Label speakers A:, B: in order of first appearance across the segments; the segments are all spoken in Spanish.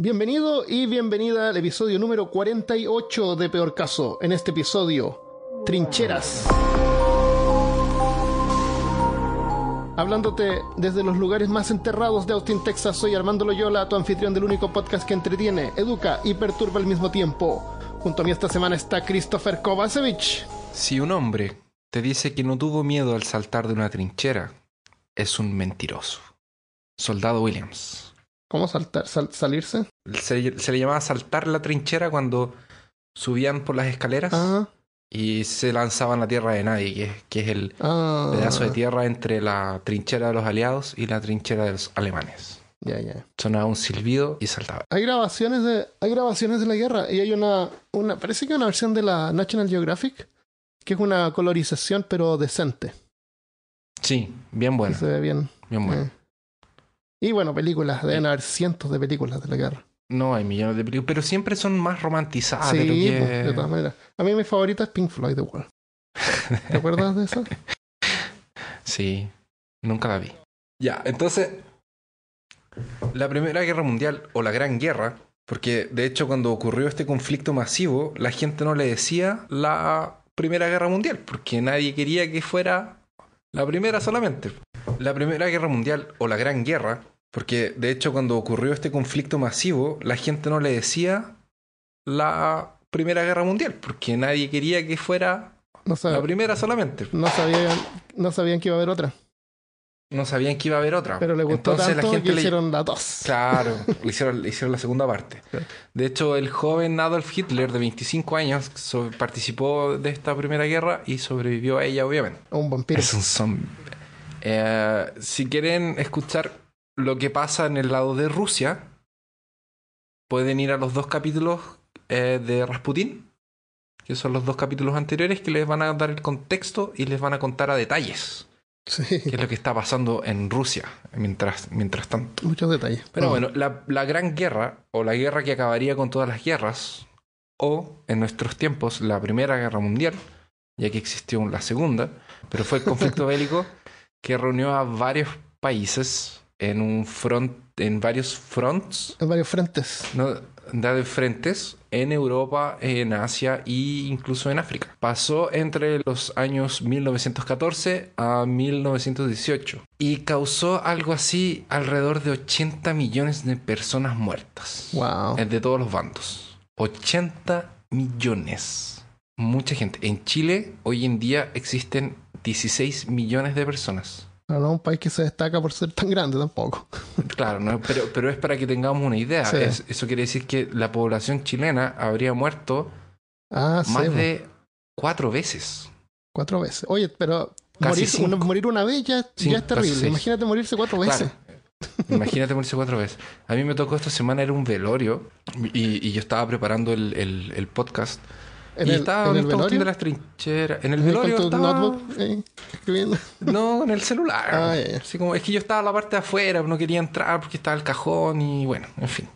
A: Bienvenido y bienvenida al episodio número 48 de Peor Caso. En este episodio, Trincheras. Hablándote desde los lugares más enterrados de Austin, Texas, soy Armando Loyola, tu anfitrión del único podcast que entretiene, educa y perturba al mismo tiempo. Junto a mí esta semana está Christopher Kovacevic.
B: Si un hombre te dice que no tuvo miedo al saltar de una trinchera, es un mentiroso. Soldado Williams.
A: ¿Cómo saltar? Sal- ¿Salirse?
B: Se, se le llamaba saltar la trinchera cuando subían por las escaleras
A: Ah,
B: y se lanzaban a la tierra de nadie, que es, que es el
A: ah.
B: pedazo de tierra entre la trinchera de los aliados y la trinchera de los alemanes.
A: Ya, ya.
B: Sonaba un silbido y saltaba.
A: Hay grabaciones de, hay grabaciones de la guerra y hay una, una, parece que una versión de la National Geographic que es una colorización pero decente.
B: Sí, bien
A: que
B: bueno,
A: Se ve bien.
B: bien bueno.
A: Eh. Y bueno, películas, deben haber cientos de películas de la guerra.
B: No hay millones de películas, pero siempre son más romantizadas de lo
A: sí,
B: que...
A: pues, de todas maneras. A mí mi favorita es Pink Floyd The Wall. ¿Te acuerdas de eso?
B: Sí, nunca la vi. Ya, entonces, la Primera Guerra Mundial o la Gran Guerra, porque de hecho cuando ocurrió este conflicto masivo, la gente no le decía la Primera Guerra Mundial, porque nadie quería que fuera la primera solamente. La Primera Guerra Mundial o la Gran Guerra, porque de hecho cuando ocurrió este conflicto masivo, la gente no le decía la Primera Guerra Mundial, porque nadie quería que fuera
A: No,
B: la primera solamente.
A: no sabían, no sabían que iba a haber otra.
B: No sabían que iba a haber otra.
A: Pero le gustó
B: Entonces
A: tanto
B: la gente
A: que
B: le...
A: hicieron la dos.
B: Claro, le hicieron, le hicieron la segunda parte. De hecho, el joven Adolf Hitler de 25 años so- participó de esta primera guerra y sobrevivió a ella, obviamente.
A: Un vampiro.
B: Es un zombie. Eh, si quieren escuchar lo que pasa en el lado de Rusia, pueden ir a los dos capítulos eh, de Rasputin, que son los dos capítulos anteriores que les van a dar el contexto y les van a contar a detalles
A: Sí,
B: qué es lo que está pasando en Rusia mientras, mientras tanto.
A: muchos detalles.
B: Pero bueno, la, la gran guerra, o la guerra que acabaría con todas las guerras, o en nuestros tiempos, la Primera Guerra Mundial, ya que existió la Segunda, pero fue el conflicto bélico que reunió a varios países en un front, en varios fronts,
A: En varios frentes.
B: ¿no? de frentes en Europa, en Asia e incluso en África. Pasó entre los años 1914 a 1918 y causó algo así alrededor de 80 millones de personas muertas.
A: Wow.
B: De todos los bandos. 80 millones. Mucha gente. En Chile hoy en día existen 16 millones de personas.
A: No, no, un país que se destaca por ser tan grande tampoco.
B: Claro, no, pero, pero es para que tengamos una idea.
A: Sí.
B: Es- eso quiere decir que la población chilena habría muerto
A: Ah,
B: más
A: po.
B: de cuatro veces.
A: Cuatro veces. Oye, pero morir, una, morir una vez ya,
B: Sí,
A: ya es terrible. Imagínate morirse cuatro veces.
B: Claro. Imagínate morirse cuatro veces. A mí me tocó esta semana era un velorio y, y yo estaba preparando el, el- el podcast.
A: En
B: y
A: el,
B: estaba
A: en el velorio.
B: de las trincheras. En el velorio
A: con tu
B: estaba...
A: notebook eh, escribiendo.
B: No, en el celular.
A: Ah.
B: Así como, es que yo estaba en la parte de afuera, no quería entrar porque estaba el cajón y bueno, en fin.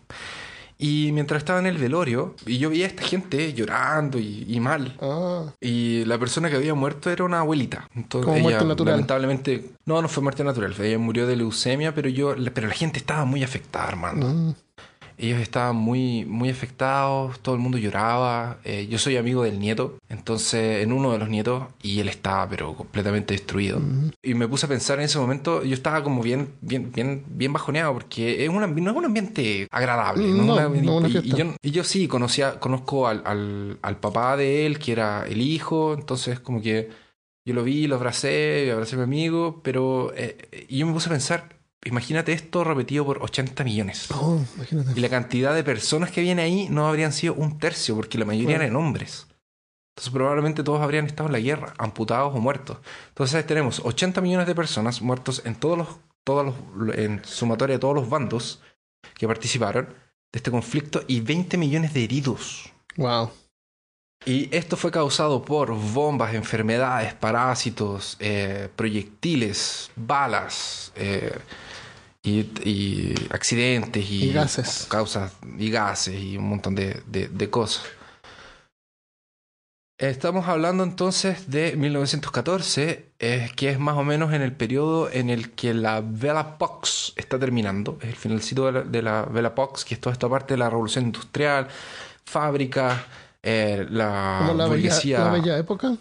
B: Y mientras estaba en el velorio, y yo veía a esta gente llorando y, y mal.
A: Ah,
B: Y la persona que había muerto era una abuelita. Entonces,
A: Como
B: ella,
A: muerte natural.
B: Lamentablemente, no, no fue muerte natural. Ella murió de leucemia, pero yo, pero la gente estaba muy afectada, hermano.
A: mm,
B: Ellos estaban muy, muy afectados, todo el mundo lloraba. Eh, yo soy amigo del nieto, entonces en uno de los nietos, y él estaba pero completamente destruido.
A: mm.
B: Y me puse a pensar en ese momento, yo estaba como bien, bien, bien, bien bajoneado, porque es un, ambi- no es un ambiente agradable.
A: No,
B: Una-
A: no una
B: y, y yo, y yo sí conocía, conozco al, al, al papá de él, que era el hijo, entonces como que yo lo vi, lo abracé, abracé a mi amigo, pero eh, y yo me puse a pensar, imagínate esto repetido por 80 millones.
A: Oh, imagínate.
B: Y la cantidad de personas que viene ahí no habrían sido un tercio, porque la mayoría eran hombres. Entonces probablemente todos habrían estado en la guerra, amputados o muertos. Entonces tenemos 80 millones de personas muertos en todos los, todos los, en sumatoria de todos los bandos que participaron de este conflicto y 20 millones de heridos.
A: Wow.
B: Y esto fue causado por bombas, enfermedades, parásitos, eh, proyectiles, balas eh, y, y accidentes y,
A: Y gases.
B: causas y gases y un montón de, de- de cosas. Estamos hablando entonces de 1914, eh, que es más o menos en el periodo en el que la Vela Pox está terminando. Es el finalcito de la, de la Vela Pox, que es toda esta parte de la revolución industrial, fábricas, eh, la,
A: la bella,
B: burguesía,
A: la bella época.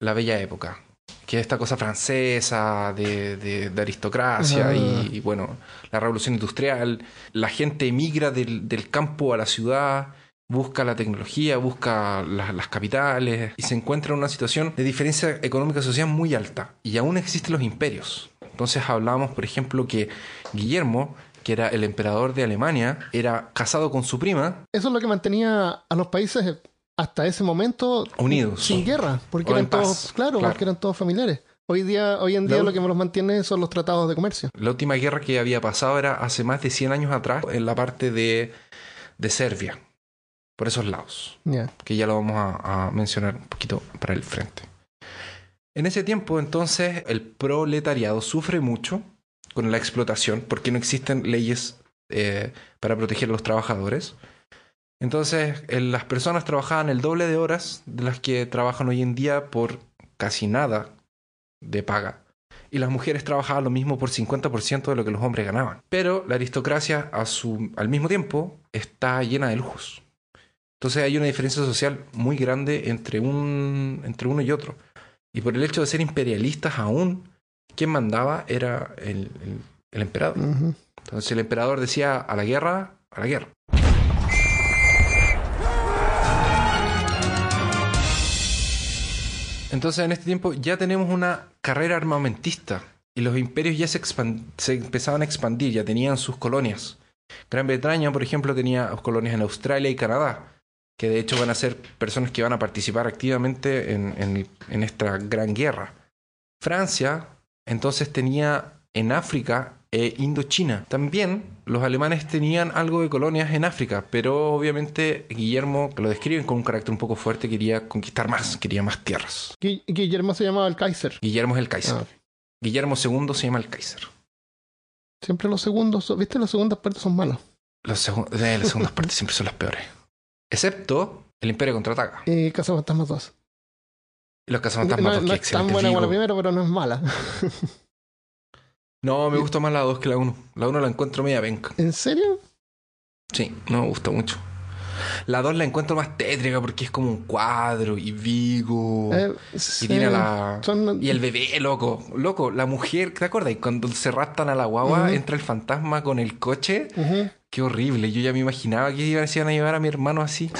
B: la bella época. Que es esta cosa francesa de, de- de aristocracia
A: Ah.
B: y, y, bueno, la revolución industrial. La gente emigra del, del campo a la ciudad, busca la tecnología, busca la- las capitales y se encuentra en una situación de diferencia económica social muy alta. Y aún existen los imperios. Entonces hablamos, por ejemplo, que Guillermo, que era el emperador de Alemania, era casado con su prima,
A: Eso es lo que mantenía a los países hasta ese momento
B: Unidos.
A: sin guerra, porque
B: O
A: eran todos,
B: paz,
A: claro,
B: claro.
A: porque eran todos familiares. Hoy día, hoy en día lo que los mantiene son los tratados de comercio.
B: La última guerra que había pasado era hace más de 100 años atrás en la parte de, de Serbia, por esos lados, que ya lo vamos a, a mencionar un poquito para el frente. En ese tiempo, entonces, el proletariado sufre mucho con la explotación porque no existen leyes eh, para proteger a los trabajadores. Entonces, eh, las personas trabajaban el doble de horas de las que trabajan hoy en día por casi nada de paga. Y las mujeres trabajaban lo mismo por 50% de lo que los hombres ganaban. Pero la aristocracia, a su, al mismo tiempo, está llena de lujos. Entonces hay una diferencia social muy grande entre, un, entre uno y otro. Y por el hecho de ser imperialistas aún, quien mandaba era el, el- el emperador.
A: Ujú.
B: Entonces el emperador decía a la guerra, a la guerra. Entonces en este tiempo ya tenemos una carrera armamentista y los imperios ya se, empezaban a expandir, ya tenían sus colonias. Gran Bretaña, por ejemplo, tenía colonias en Australia y Canadá, que de hecho van a ser personas que van a participar activamente en, en- en esta gran guerra. Francia entonces tenía en África e Indochina. También los alemanes tenían algo de colonias en África, pero obviamente Guillermo, que lo describen con un carácter un poco fuerte, quería conquistar más, quería más tierras.
A: Gui- Guillermo se llamaba el Kaiser.
B: Guillermo es el Kaiser.
A: Ah.
B: Guillermo II se llama el Kaiser.
A: Siempre los segundos, ¿viste? Las segundas partes son malas.
B: Eh, las segundas partes siempre son las peores. Excepto el Imperio contraataca.
A: Y Cazafantasmas 2.
B: Y los
A: No,
B: cazafantasmas,
A: no
B: dos, qué
A: es tan buena como la primera, pero no es mala.
B: No, me gusta más la 2 que la 1. La 1 la encuentro media penca.
A: ¿En serio?
B: Sí, no me gusta mucho. La 2 la encuentro más tétrica porque es como un cuadro y Vigo.
A: Eh,
B: y
A: sí.
B: tiene la.
A: Son-
B: Y el bebé, loco. Loco, la mujer, ¿te acuerdas? Cuando se raptan a la guagua, entra el fantasma con el coche. Qué horrible. Yo ya me imaginaba que iban a llevar a mi hermano así.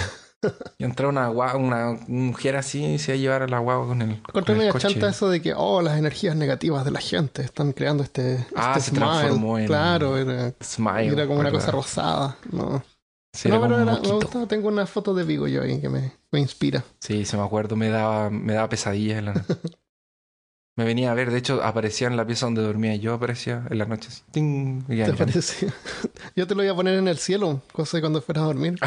B: Y entra una, gua- una mujer así y se va a llevar a la guagua con el, con
A: Encontré media chanta eso de que, oh, las energías negativas de la gente están creando este,
B: Ah,
A: este
B: se transformó en-
A: Claro, era,
B: Smile.
A: era como una cosa rosada. No,
B: Sí,
A: no pero era- me gustaba. Tengo una foto de Vigo yo ahí que me, me inspira.
B: Sí, se me acuerdo, me daba, me daba pesadillas en la. me venía a ver, de hecho, aparecía en la pieza donde dormía yo, aparecía en la noche. así, ¡ting! y ya,
A: ¿Te
B: ya.
A: parece? Yo te lo iba a poner en el cielo, cosa de cuando fueras a dormir.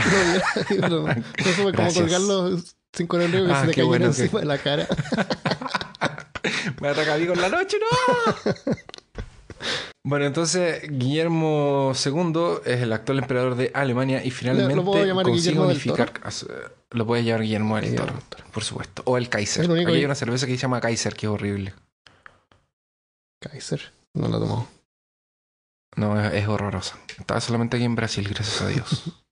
A: pero no, no supe cómo
B: Gracias.
A: colgarlo sin correo que
B: Ah,
A: se te
B: bueno que-
A: encima de la cara.
B: Me ataca Vigo en la noche, ¡no! Bueno, entonces Guillermo II es el actual emperador de Alemania y finalmente
A: Lo puedo llamar
B: consigue
A: Guillermo
B: unificar. Lo puede llamar Guillermo del Toro, por supuesto. O el Kaiser.
A: El
B: Aquí hay una cerveza que se llama Kaiser, que es horrible.
A: Kaiser, no la tomó.
B: No, es, es horrorosa. Estaba solamente aquí en Brasil, gracias a Dios.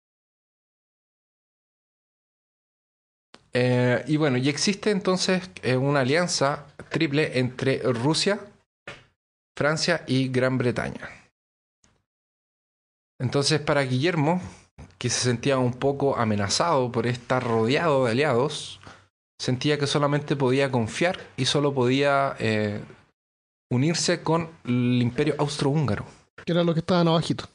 B: Eh, y bueno, y existe entonces eh, una alianza triple entre Rusia, Francia y Gran Bretaña. Entonces, para Guillermo, que se sentía un poco amenazado por estar rodeado de aliados, sentía que solamente podía confiar y solo podía eh, unirse con el imperio austrohúngaro,
A: Que era lo que estaban abajito.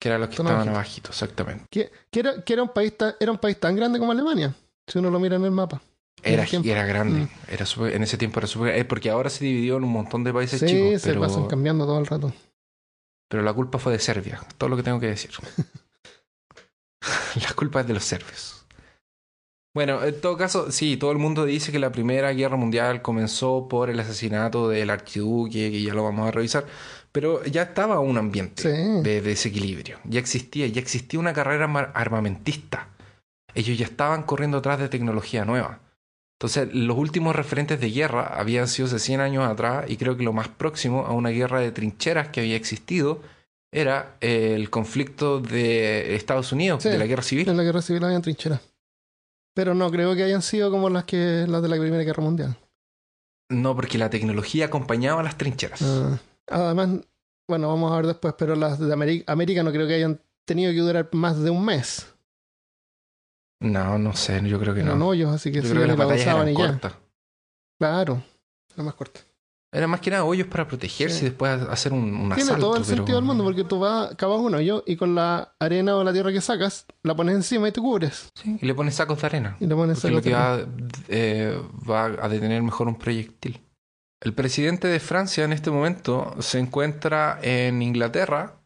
B: que era los que estaban
A: abajito.
B: abajito, exactamente.
A: Que, que era, que era, un país era un país tan grande como Alemania, si uno lo mira en el mapa.
B: Era, era grande,
A: Mm.
B: era en ese tiempo era súper... eh, porque ahora se dividió en un montón de países
A: Sí,
B: chicos,
A: se
B: pero,
A: pasan cambiando todo el rato.
B: pero la culpa fue de Serbia, todo lo que tengo que decir. la culpa es de los serbios. Bueno, en todo caso, sí, todo el mundo dice que la Primera Guerra Mundial comenzó por el asesinato del archiduque, que ya lo vamos a revisar, pero ya estaba un ambiente
A: Sí.
B: de desequilibrio. Ya existía, ya existía una carrera armamentista. Ellos ya estaban corriendo atrás de tecnología nueva. Entonces, los últimos referentes de guerra habían sido hace 100 años atrás y creo que lo más próximo a una guerra de trincheras que había existido era el conflicto de Estados Unidos,
A: Sí,
B: de la guerra civil.
A: En la guerra civil habían trincheras. Pero no creo que hayan sido como las que las de la Primera Guerra Mundial.
B: No, porque la tecnología acompañaba a las trincheras.
A: Ah, además, bueno, vamos a ver después, pero las de América no creo que hayan tenido que durar más de un mes.
B: No, no sé, yo creo que
A: Eran
B: no.
A: hoyos, así que
B: Yo
A: sí,
B: creo que las batallas eran
A: y ya. Claro, la más corta.
B: Eran más que nada hoyos para protegerse
A: Sí.
B: y después hacer un, un
A: Tiene
B: asalto.
A: todo el
B: pero-
A: sentido del mundo porque tú vas, cavas un hoyo y con la arena o la tierra que sacas, la pones encima y te cubres.
B: Sí, y le pones sacos de arena.
A: Y le pones
B: Porque lo que va, eh, va a detener mejor un proyectil. El presidente de Francia en este momento se encuentra en Inglaterra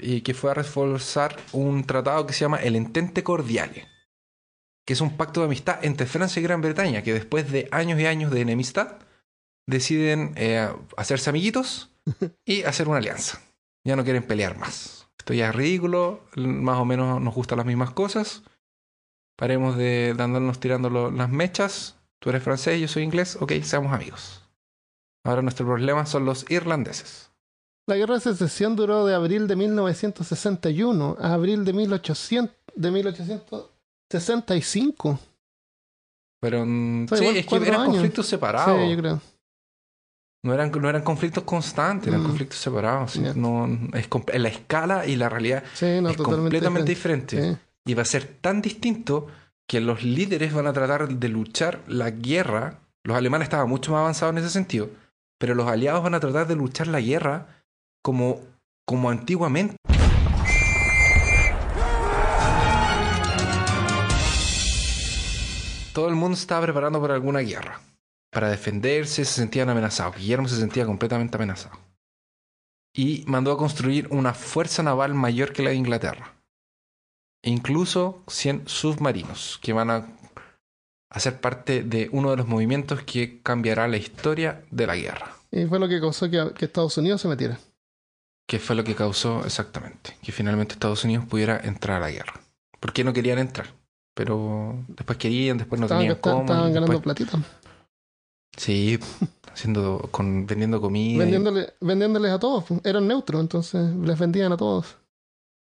B: y que fue a reforzar un tratado que se llama el Entente Cordiale, que es un pacto de amistad entre Francia y Gran Bretaña, que después de años y años de enemistad deciden eh, hacerse amiguitos y hacer una alianza. Ya no quieren pelear más. Esto ya es ridículo, más o menos nos gustan las mismas cosas. Paremos de, de andarnos tirando lo- las mechas. Tú eres francés, yo soy inglés. Ok, seamos amigos. Ahora nuestro problema son los irlandeses.
A: La guerra de secesión duró de abril de 1961 a abril de, 1800, de 1865.
B: Pero mm, sí, es que eran
A: años.
B: conflictos separados.
A: Sí, yo creo.
B: no, eran, no eran conflictos constantes, eran
A: Mm.
B: conflictos separados. sí. No, es, la escala y la realidad
A: Sí, no,
B: es completamente
A: diferente.
B: diferente.
A: Sí.
B: Y va a ser tan distinto que los líderes van a tratar de luchar la guerra. Los alemanes estaban mucho más avanzados en ese sentido, pero los aliados van a tratar de luchar la guerra como, como antiguamente. Todo el mundo estaba preparando para alguna guerra. Para defenderse, se sentían amenazados. Guillermo se sentía completamente amenazado. Y mandó a construir una fuerza naval mayor que la de Inglaterra incluso 100 submarinos que van a hacer parte de uno de los movimientos que cambiará la historia de la guerra.
A: Y fue lo que causó que, que Estados Unidos se metiera.
B: Que fue lo que causó exactamente que finalmente Estados Unidos pudiera entrar a la guerra. Porque no querían entrar, pero después querían, después no
A: estaban,
B: tenían cómo.
A: estaban ganando platita.
B: Sí, haciendo, con, vendiendo comida. y
A: vendiéndoles a todos. pues. Eran neutros, entonces les vendían a todos.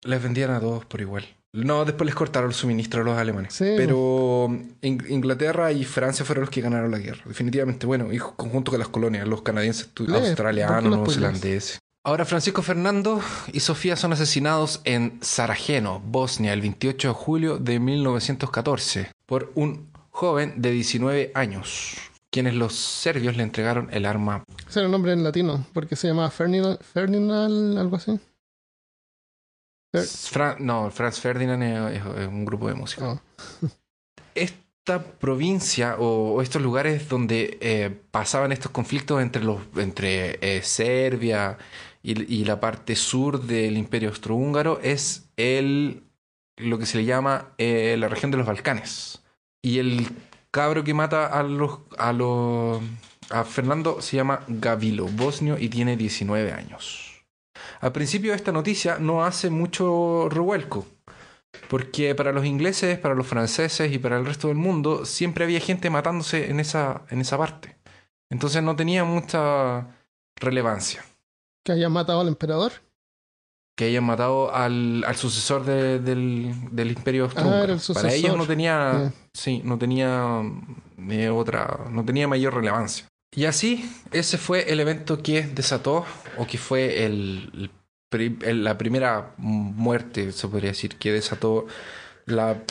B: Les vendían a todos por igual. No, después les cortaron el suministro a los alemanes.
A: Sí.
B: Pero In- Inglaterra y Francia fueron los que ganaron la guerra. Definitivamente, bueno, y conjunto con las colonias, los canadienses, tu-
A: Lee, ¿por qué
B: australianos,
A: no
B: neozelandeses. Ahora Francisco Fernando y Sofía son asesinados en Sarajevo, Bosnia, el 28 de julio de 1914 por un joven de 19 años, quienes los serbios le entregaron el arma.
A: Ese era el nombre en latino, porque se llamaba Ferdinand, Ferdinand algo así. Fer-
B: Fra- no, Franz Ferdinand es, es- es un grupo de música.
A: Oh.
B: esta provincia o, o estos lugares donde eh, pasaban estos conflictos entre los entre eh, Serbia y, la parte sur del Imperio Austrohúngaro es el lo que se le llama eh, la región de los Balcanes. Y el cabro que mata a los a los a Fernando se llama Gavilo bosnio y tiene 19 años. Al principio esta noticia no hace mucho revuelco porque para los ingleses, para los franceses y para el resto del mundo siempre había gente matándose en esa, en esa parte. Entonces no tenía mucha relevancia
A: Que hayan matado al emperador.
B: que hayan matado al, al sucesor de- del, del imperio
A: Ah, el
B: Para ellos no tenía, sí, no tenía eh, otra, no tenía mayor relevancia. Y así, ese fue el evento que desató, o que fue el, la primera muerte, se podría decir, que desató el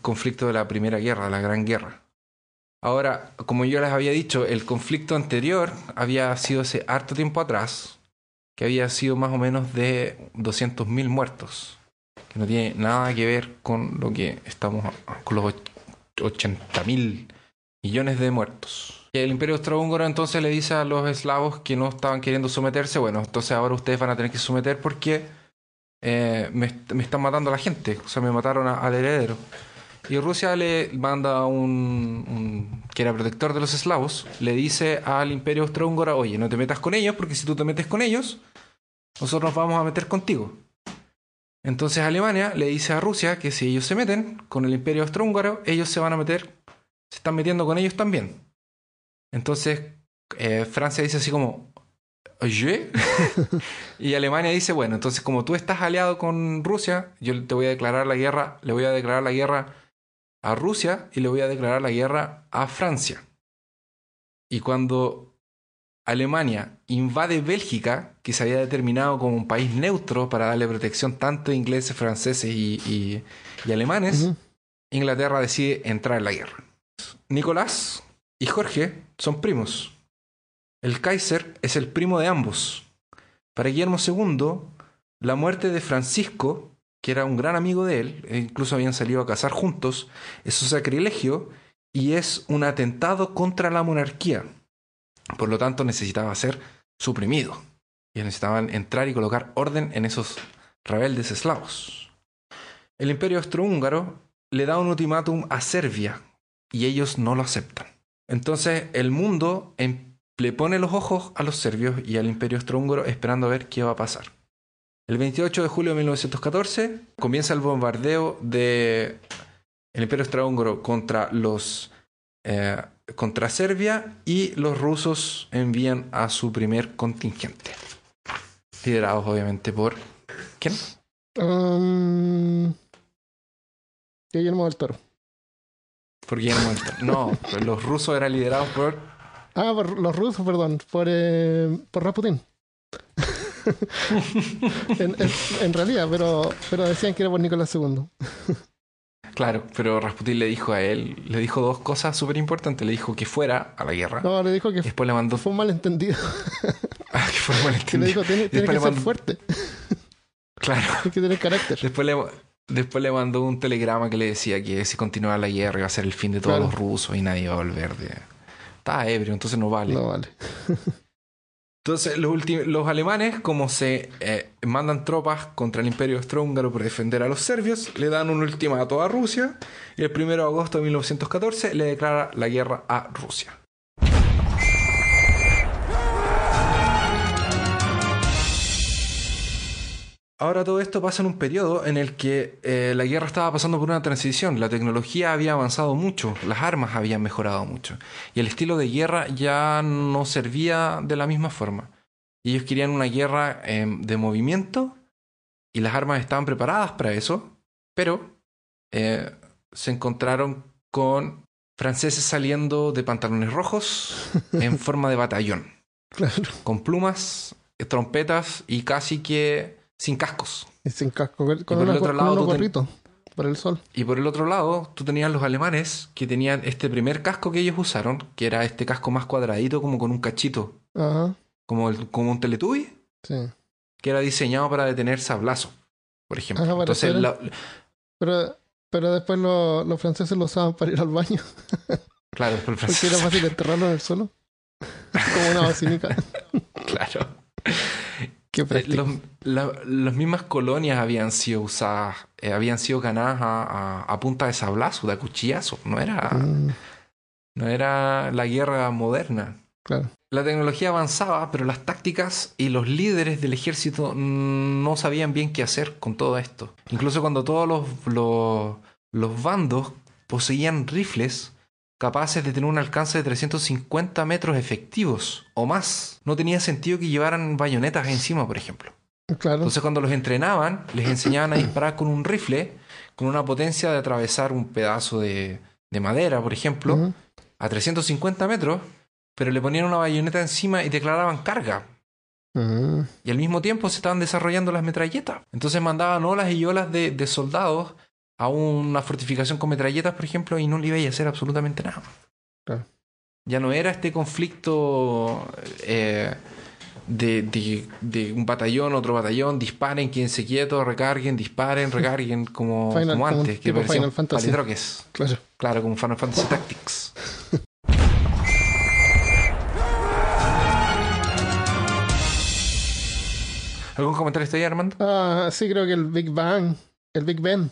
B: conflicto de la Primera Guerra, la Gran Guerra. Ahora, como yo les había dicho, el conflicto anterior había sido hace harto tiempo atrás, que había sido más o menos de 200.000 muertos, que no tiene nada que ver con lo que estamos, con los 80.000 millones de muertos. Y el imperio austrohúngaro entonces le dice a los eslavos que no estaban queriendo someterse, bueno, entonces ahora ustedes van a tener que someter porque eh, me, est- me están matando a la gente, o sea, me mataron al heredero. Y Rusia le manda un, un- que era protector de los eslavos, le dice al imperio austrohúngaro, oye, no te metas con ellos, porque si tú te metes con ellos, nosotros nos vamos a meter contigo. Entonces Alemania le dice a Rusia que si ellos se meten con el imperio austrohúngaro, ellos se van a meter, se están metiendo con ellos también. Entonces, eh, Francia dice así como, ¿oye? y Alemania dice, bueno, entonces como tú estás aliado con Rusia, yo te voy a declarar la guerra, le voy a declarar la guerra a Rusia y le voy a declarar la guerra a Francia. Y cuando Alemania invade Bélgica, que se había determinado como un país neutro para darle protección tanto a ingleses, franceses y, alemanes, Inglaterra decide entrar en la guerra. Nicolás y Jorge son primos. El Kaiser es el primo de ambos. Para Guillermo II, la muerte de Francisco, que era un gran amigo de él, e incluso habían salido a cazar juntos, es un sacrilegio y es un atentado contra la monarquía. Por lo tanto, necesitaba ser suprimido. Y necesitaban entrar y colocar orden en esos rebeldes eslavos. El imperio austrohúngaro le da un ultimátum a Serbia y ellos no lo aceptan. Entonces el mundo em, le pone los ojos a los serbios y al imperio austrohúngaro esperando a ver qué va a pasar. El 28 de julio de 1914 comienza el bombardeo del imperio austrohúngaro contra los eh, contra Serbia y los rusos envían a su primer contingente. Liderados obviamente por... ¿Quién?
A: Um, Guillermo del Toro.
B: Por Guillermo del Toro. No, los rusos eran liderados por...
A: Ah, por los rusos, perdón. Por, eh, por Rasputin. en, en, realidad, pero, pero decían que era por Nicolás II.
B: Claro, pero Rasputin le dijo a él, le dijo dos cosas súper importantes. Le dijo que fuera a la guerra.
A: No, le dijo que
B: después le mandó...
A: fue un malentendido.
B: ah, que fue un malentendido.
A: le dijo, tiene, tiene que ser fuerte.
B: Claro.
A: Tiene que tener carácter.
B: Después le, después le mandó un telegrama que le decía que si continuaba la guerra iba a ser el fin de todos los rusos y nadie iba a volver de... Estaba ebrio, entonces no vale.
A: No vale.
B: Entonces, los, los alemanes, como se eh, mandan tropas contra el imperio austrohúngaro por defender a los serbios, le dan un ultimato a Rusia y el 1 de agosto de 1914 le declara la guerra a Rusia. Ahora todo esto pasa en un periodo en el que eh, la guerra estaba pasando por una transición, la tecnología había avanzado mucho, las armas habían mejorado mucho y el estilo de guerra ya no servía de la misma forma. ellos querían una guerra em, de movimiento y las armas estaban preparadas para eso, pero eh, se encontraron con franceses saliendo de pantalones rojos en forma de batallón, con plumas, trompetas y casi que sin cascos.
A: Y sin casco, con, por el otro lado, gorrito, por el sol.
B: Y por el otro lado, tú tenías los alemanes que tenían este primer casco que ellos usaron, que era este casco más cuadradito, como con un cachito.
A: Ajá.
B: Como, el, como un teletubi.
A: Sí.
B: Que era diseñado para detener sablazo, por ejemplo. Entonces,
A: pero, pero después los franceses lo usaban para ir al baño.
B: Claro, después
A: el Porque era fácil enterrarlo en el suelo. como una basílica.
B: claro.
A: Eh,
B: los, las mismas colonias habían sido usadas, eh, habían sido ganadas a, a, punta de sablazo, de cuchillazo. No era, mm. no era la guerra moderna.
A: Claro.
B: La tecnología avanzaba, pero las tácticas y los líderes del ejército no sabían bien qué hacer con todo esto. Incluso cuando todos los, los, los bandos poseían rifles, capaces de tener un alcance de 350 metros efectivos o más. No tenía sentido que llevaran bayonetas encima, por ejemplo.
A: Claro.
B: Entonces cuando los entrenaban, les enseñaban a disparar con un rifle, con una potencia de atravesar un pedazo de, de madera, por ejemplo, a 350 metros, pero le ponían una bayoneta encima y declaraban carga. Y al mismo tiempo se estaban desarrollando las metralletas. Entonces mandaban olas y olas de, de soldados a una fortificación con metralletas, por ejemplo, y no le iba a hacer absolutamente nada. Ya no era este conflicto eh, de, de, un batallón, otro batallón, disparen, quédense quietos, recarguen, disparen, recarguen, como, como antes, que
A: Final Fantasy.
B: Claro. claro, como Final Fantasy Tactics. ¿Algún comentario estoy Armando?
A: Ah, sí, creo que el Big Bang, el Big Ben,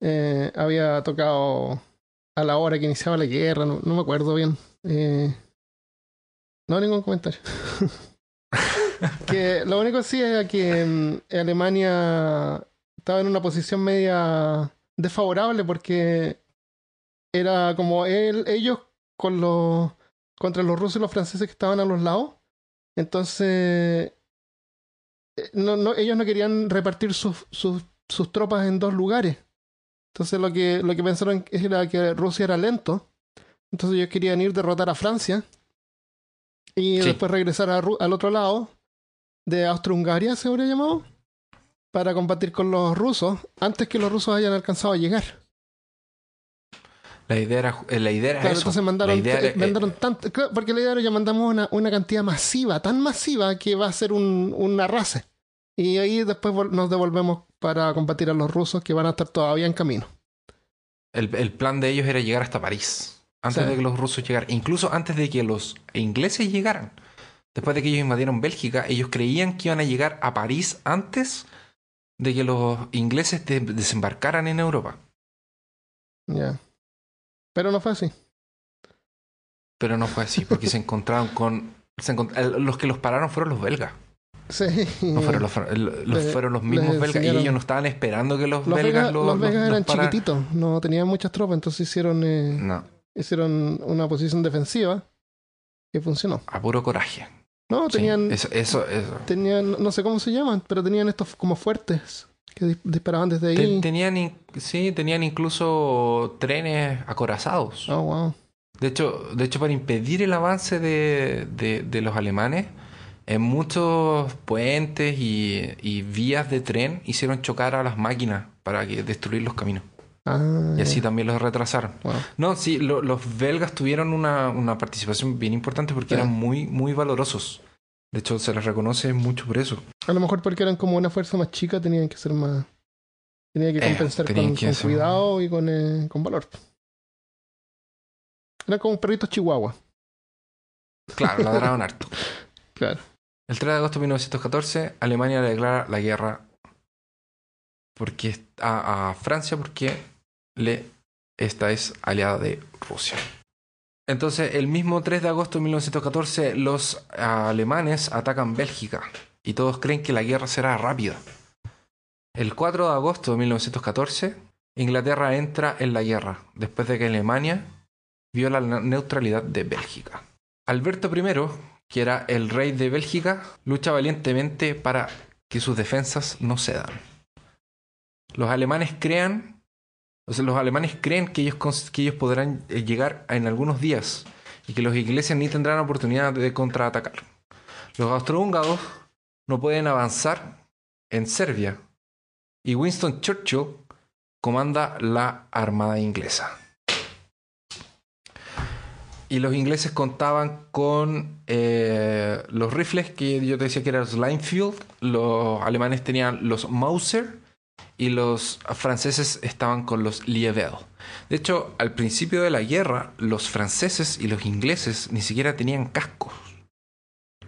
A: eh, había tocado a la hora que iniciaba la guerra, no, me acuerdo bien. Eh, no, ningún comentario. que lo único sí es que mm, Alemania estaba en una posición media desfavorable porque era como él, ellos con los contra los rusos y los franceses que estaban a los lados. Entonces, eh, no, no, ellos no querían repartir sus, sus, sus tropas en dos lugares. Entonces lo que, lo que pensaron era que Rusia era lento. Entonces ellos querían ir derrotar a Francia y
B: Sí.
A: después regresar a al otro lado de Austro-Hungaria, se habría llamado, para combatir con los rusos antes que los rusos hayan alcanzado a llegar.
B: La idea era, eh, la idea era
A: Claro,
B: eso.
A: entonces mandaron,
B: La idea era-
A: eh, mandaron tanto, claro, porque la idea era ya mandamos una, una cantidad masiva, tan masiva que va a ser un, un arrase. Y ahí después nos devolvemos para combatir a los rusos que van a estar todavía en camino.
B: El, el plan de ellos era llegar hasta París. Antes
A: Sí.
B: de que los rusos llegaran. Incluso antes de que los ingleses llegaran. Después de que ellos invadieron Bélgica, ellos creían que iban a llegar a París antes de que los ingleses de- desembarcaran en Europa.
A: Ya. Pero no fue así.
B: Pero no fue así, porque se encontraron con... se encont- el- los que los pararon fueron los belgas.
A: Sí.
B: No fueron los, los- fueron los mismos belgas. Y ellos no estaban esperando que los,
A: Los
B: belgas lo-
A: los
B: los
A: eran
B: pararan.
A: chiquititos, no tenían muchas tropas, entonces hicieron, eh,
B: No,
A: hicieron una posición defensiva que funcionó.
B: a puro coraje.
A: No,
B: Sí,
A: tenían,
B: eso, eso, eso.
A: tenían, no sé cómo se llaman, pero tenían estos como fuertes que dis- disparaban desde ahí.
B: tenían, sí, tenían incluso trenes acorazados.
A: Oh, wow.
B: De hecho, de hecho, para impedir el avance de, de- de los alemanes, en muchos puentes y, y vías de tren hicieron chocar a las máquinas para que destruir los caminos.
A: Ah,
B: Y así también los retrasaron.
A: wow.
B: No, sí, lo- los belgas tuvieron una, una participación bien importante porque eran muy, muy valorosos. De hecho, se les reconoce mucho por eso.
A: A lo mejor porque eran como una fuerza más chica, tenían que ser más. Que
B: Eh,
A: compensar
B: tenían
A: con,
B: que
A: con
B: ser-
A: cuidado y con, eh, con valor. Eran como perritos chihuahua.
B: Claro, ladraron harto.
A: Claro.
B: El 3 de agosto de 1914, Alemania le declara la guerra porque a, Francia porque esta es aliada de Rusia. Entonces, el mismo 3 de agosto de 1914, los alemanes atacan Bélgica y todos creen que la guerra será rápida. El 4 de agosto de 1914, Inglaterra entra en la guerra después de que Alemania viola la neutralidad de Bélgica. Alberto I, que era el rey de Bélgica, lucha valientemente para que sus defensas no cedan. Los alemanes crean, los alemanes creen que ellos, que ellos podrán eh, llegar en algunos días y que los ingleses ni tendrán oportunidad de contraatacar. Los austrohúngaros no pueden avanzar en Serbia y Winston Churchill comanda la armada inglesa. Y los ingleses contaban con eh, los rifles que yo te decía que eran los Linefield, los alemanes tenían los Mauser y los franceses estaban con los Lievel. De hecho, al principio de la guerra, los franceses y los ingleses ni siquiera tenían cascos.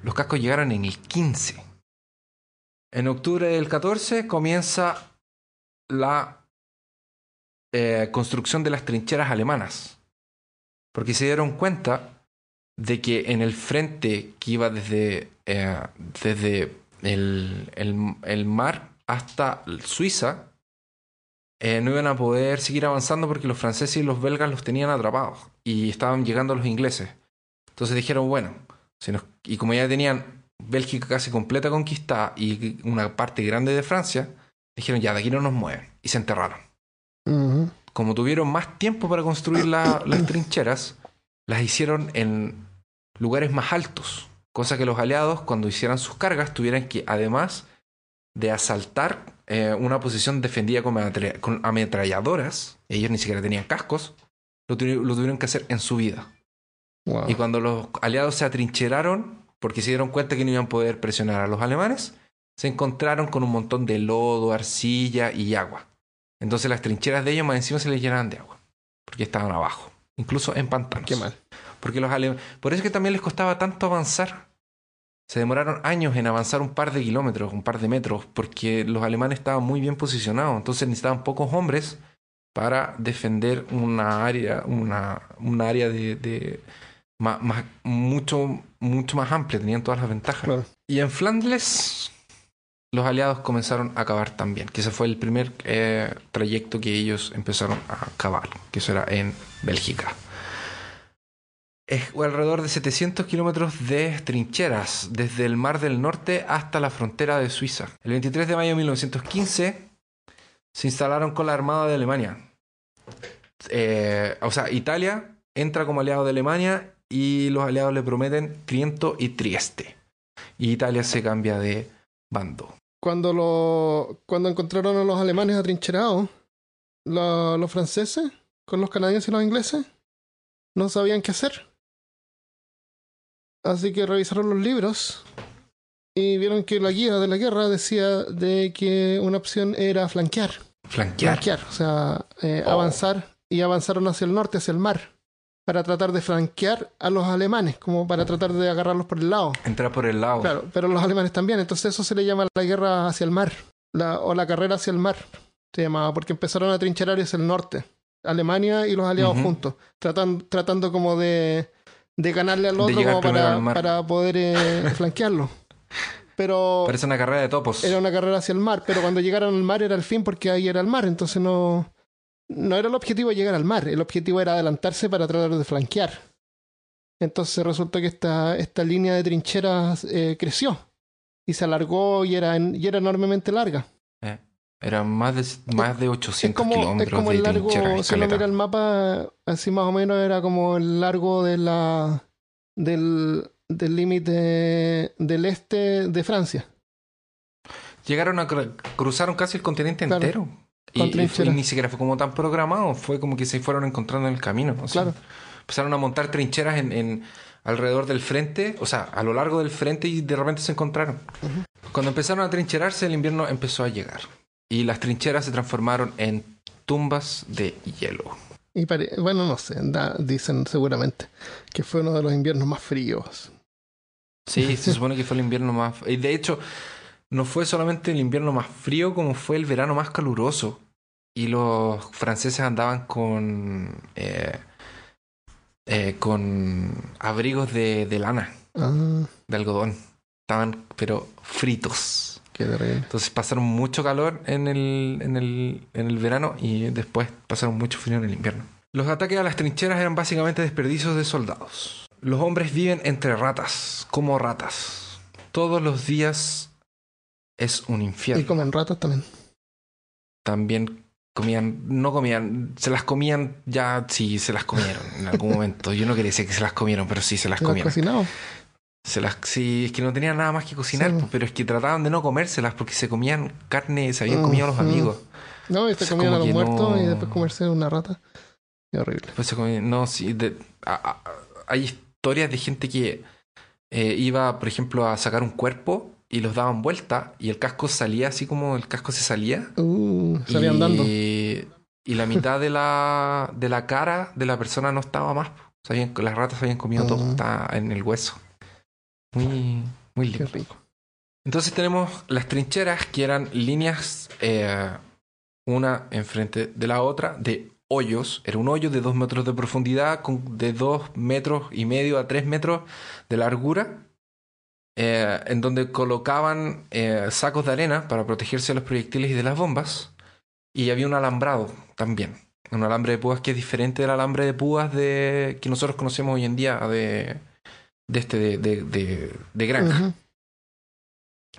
B: Los cascos llegaron en el 15. En octubre del 14 comienza la eh, construcción de las trincheras alemanas porque se dieron cuenta de que en el frente que iba desde, eh, desde el, el- el mar hasta Suiza, eh, no iban a poder seguir avanzando porque los franceses y los belgas los tenían atrapados y estaban llegando los ingleses. Entonces dijeron, bueno, si nos- y como ya tenían Bélgica casi completa conquistada y una parte grande de Francia, dijeron, ya, de aquí no nos mueven. Y se enterraron
A: Ujú.
B: Como tuvieron más tiempo para construir la- las trincheras, las hicieron en lugares más altos. Cosa que los aliados, cuando hicieran sus cargas, tuvieran que, además de asaltar eh, una posición defendida con, ametra- con ametralladoras, ellos ni siquiera tenían cascos, lo, tuvi- lo tuvieron que hacer en su vida.
A: Wow.
B: Y cuando los aliados se atrincheraron, porque se dieron cuenta que no iban a poder presionar a los alemanes, se encontraron con un montón de lodo, arcilla y agua. Entonces las trincheras de ellos más encima se les llenaban de agua, porque estaban abajo, incluso en pantanos.
A: Qué mal.
B: Porque los alemanes, por eso es que también les costaba tanto avanzar. Se demoraron años en avanzar un par de kilómetros, un par de metros, porque los alemanes estaban muy bien posicionados. Entonces necesitaban pocos hombres para defender una área, una, una área de, de más- mucho, mucho más amplia. Tenían todas las ventajas.
A: Claro.
B: Y en Flandes, los aliados comenzaron a cavar también, que ese fue el primer eh, trayecto que ellos empezaron a cavar, que eso era en Bélgica. Es alrededor de 700 kilómetros de trincheras, desde el Mar del Norte hasta la frontera de Suiza. El 23 de mayo de 1915 se instalaron con la Armada de Alemania. Eh, o sea, Italia entra como aliado de Alemania y los aliados le prometen Triento y Trieste. Y Italia se cambia de bando.
A: Cuando, lo, cuando encontraron a los alemanes atrincherados, lo- los franceses con los canadienses y los ingleses no sabían qué hacer. Así que revisaron los libros y vieron que la guía de la guerra decía de que una opción era flanquear.
B: Flanquear.
A: Flanquear, o sea, eh,
B: Oh.
A: avanzar y avanzaron hacia el norte, hacia el mar, para tratar de flanquear a los alemanes, como para tratar de agarrarlos por el lado.
B: Entrar por el lado.
A: Claro, pero los alemanes también, entonces eso se le llama la guerra hacia el mar, la, o la carrera hacia el mar, se llamaba, porque empezaron a trincherar hacia el norte, Alemania y los aliados juntos, tratando, tratando como de, de ganarle al otro como
B: al
A: para poder eh, flanquearlo. Pero
B: Parece una carrera de topos.
A: era una carrera hacia el mar, pero cuando llegaron al mar era el fin porque ahí era el mar, entonces no, no era el objetivo llegar al mar, el objetivo era adelantarse para tratar de flanquear. Entonces resultó que esta, esta línea de trincheras eh, creció y se alargó y era, en- y era enormemente larga.
B: Eh, Eran más de, más de
A: Es
B: 800
A: como, es
B: kilómetros
A: como
B: de
A: el largo,
B: trinchera y
A: si uno
B: caleta.
A: mira el mapa, así más o menos era como el largo de la del límite del este de Francia.
B: Llegaron a cru- cruzaron casi el continente
A: Claro.
B: entero. Y, fue- ni siquiera fue como tan programado, fue como que se fueron encontrando en el camino. o sea,
A: Claro.
B: Empezaron a montar trincheras en, en- alrededor del frente, o sea, a lo largo del frente y de repente se encontraron. Cuando empezaron a trincherarse, el invierno empezó a llegar. Y las trincheras se transformaron en tumbas de hielo.
A: Y pare- bueno, no sé, da- dicen seguramente que fue uno de los inviernos más fríos.
B: Sí, se supone que fue el invierno más... Y de hecho, no fue solamente el invierno más frío, como fue el verano más caluroso. Y los franceses andaban con... eh, eh, con abrigos de, de lana,
A: Ah,
B: de algodón. Estaban, pero fritos.
A: qué terrible.
B: Entonces pasaron mucho calor en el, en el, en el verano y después pasaron mucho frío en el invierno. Los ataques a las trincheras eran básicamente desperdicios de soldados. Los hombres viven entre ratas, como ratas. Todos los días es un
A: Y
B: infierno.
A: comen ratas también.
B: También comían, no comían, se las comían ya, sí, se las comieron en algún momento. Yo no quería decir que se las comieron, pero sí se las
A: ¿Lo han
B: comieron.
A: cocinado?
B: Se las, sí, es que no tenían nada más que cocinar,
A: Sí.
B: pues, pero es que trataban de no comérselas porque se comían carne, se habían comido a los amigos.
A: No, y se comían a los muertos y después comerse una rata. Qué horrible.
B: Pues se comían- no, sí, de- a- a- hay historias de gente que eh, iba, por ejemplo, a sacar un cuerpo y los daban vuelta y el casco salía así como el casco se salía.
A: Uh, salían
B: y,
A: dando.
B: y la mitad de la, de la cara de la persona no estaba más. Se habían- las ratas habían comido todo,
A: Mm.
B: estaba en el hueso. Muy, muy
A: Qué
B: lindo.
A: rico.
B: Entonces tenemos las trincheras que eran líneas eh, una enfrente de la otra de hoyos. Era un hoyo de dos metros de profundidad con de dos metros y medio a tres metros de largura. Eh, en donde colocaban eh, sacos de arena para protegerse de los proyectiles y de las bombas. Y había un alambrado también. Un alambre de púas que es diferente del alambre de púas de, que nosotros conocemos hoy en día de, de este de, de, de- de granja.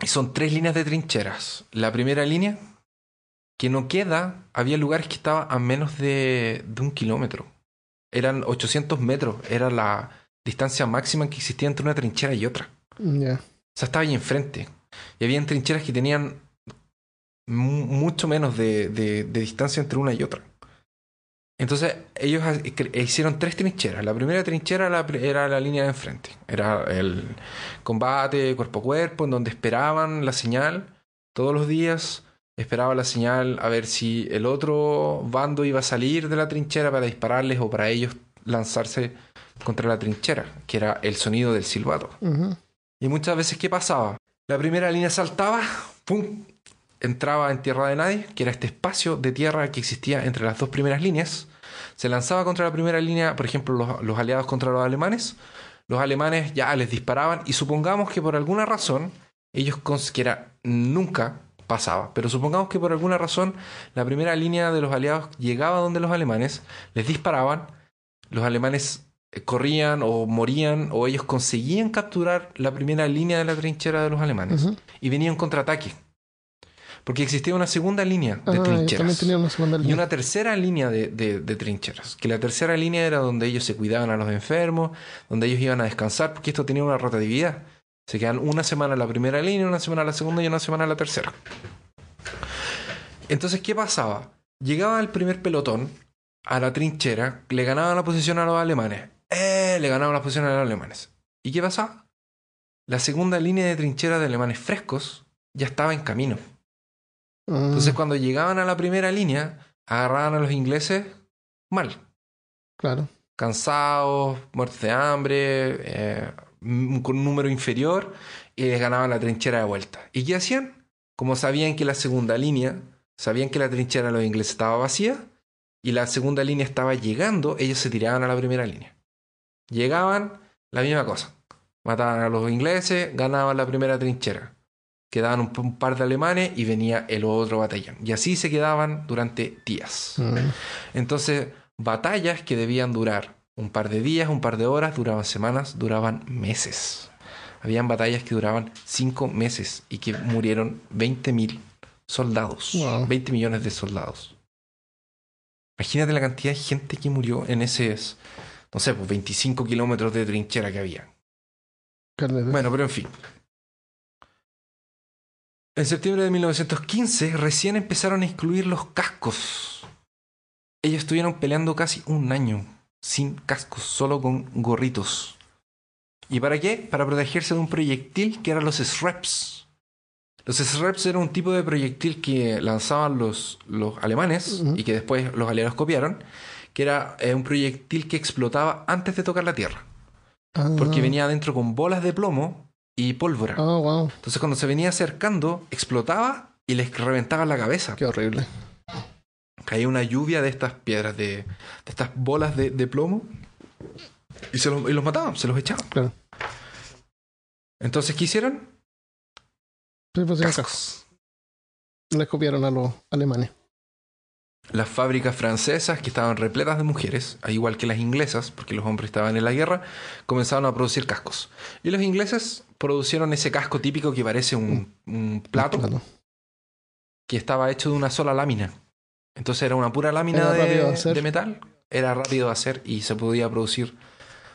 B: Y son tres líneas de trincheras. La primera línea, que no queda, había lugares que estaban a menos de, de un kilómetro. Eran 800 metros. Era la distancia máxima que existía entre una trinchera y otra.
A: Ya.
B: O sea, estaba ahí enfrente. Y habían trincheras que tenían mu- mucho menos de, de- de distancia entre una y otra. Entonces, ellos hicieron tres trincheras. La primera trinchera la pr- era la línea de enfrente. Era el combate cuerpo a cuerpo, en donde esperaban la señal todos los días. Esperaban la señal a ver si el otro bando iba a salir de la trinchera para dispararles o para ellos lanzarse contra la trinchera, que era el sonido del silbato. Y muchas veces, ¿qué pasaba? La primera línea saltaba, ¡pum! Entraba en tierra de nadie, que era este espacio de tierra que existía entre las dos primeras líneas. Se lanzaba contra la primera línea, por ejemplo, los, aliados contra los alemanes. Los alemanes ya les disparaban y supongamos que por alguna razón ellos que era nunca pasaba. Pero supongamos que por alguna razón la primera línea de los aliados llegaba donde los alemanes, les disparaban, los alemanes corrían o morían o ellos conseguían capturar la primera línea de la trinchera de los alemanes y venía un contraataque. Porque existía una segunda línea de
A: Ah,
B: trincheras
A: tenía una segunda
B: y una tercera línea de, de- de trincheras. Que la tercera línea era donde ellos se cuidaban a los enfermos, donde ellos iban a descansar, porque esto tenía una rotatividad. Se quedan una semana en la primera línea, una semana en la segunda y una semana en la tercera. Entonces, ¿qué pasaba? Llegaba el primer pelotón a la trinchera, le ganaban la posición a los alemanes. ¡Eh! Le ganaban la posición a los alemanes. ¿Y qué pasaba? La segunda línea de trinchera de alemanes frescos ya estaba en camino.
A: Ah,
B: Entonces, cuando llegaban a la primera línea, agarraban a los ingleses mal,
A: claro.
B: cansados, muertos de hambre, eh, con un número inferior, y les ganaban la trinchera de vuelta. ¿Y qué hacían? Como sabían que la segunda línea, sabían que la trinchera de los ingleses estaba vacía, y la segunda línea estaba llegando, ellos se tiraban a la primera línea. Llegaban, la misma cosa. Mataban a los ingleses, ganaban la primera trinchera. Quedaban un, un par de alemanes y venía el otro batallón. Y así se quedaban durante días.
A: Mm.
B: Entonces, batallas que debían durar un par de días, un par de horas, duraban semanas, duraban meses. Habían batallas que duraban cinco meses y que murieron 20.000 soldados.
A: Wow.
B: 20 millones de soldados. Imagínate la cantidad de gente que murió en ese, no sé, pues 25 kilómetros de trinchera que había. Bueno, pero en fin. En septiembre de 1915 recién empezaron a incluir los cascos. Ellos estuvieron peleando casi un año sin cascos, solo con gorritos. ¿Y para qué? Para protegerse de un proyectil que eran los SREPs. Los SREPs eran un tipo de proyectil que lanzaban los, los alemanes y que después los aliados copiaron, que era eh, un proyectil que explotaba antes de tocar la tierra
A: Ah,
B: porque venía adentro con bolas de plomo y pólvora.
A: Ah, wow.
B: Entonces cuando se venía acercando, explotaba y les reventaba la cabeza.
A: Qué horrible.
B: Caía una lluvia de estas piedras, de, de estas bolas de, de plomo y, se los, y los mataban, se los echaban.
A: Claro.
B: Entonces, ¿qué hicieron?
A: Sí, pues,
B: Cascos.
A: Les copiaron a los alemanes.
B: Las fábricas francesas, que estaban repletas de mujeres, al igual que las inglesas, porque los hombres estaban en la guerra, comenzaron a producir cascos. Y los ingleses producieron ese casco típico que parece un, un plato, que estaba hecho de una sola lámina. Entonces era una pura lámina
A: de
B: de metal, era rápido de hacer y se podía producir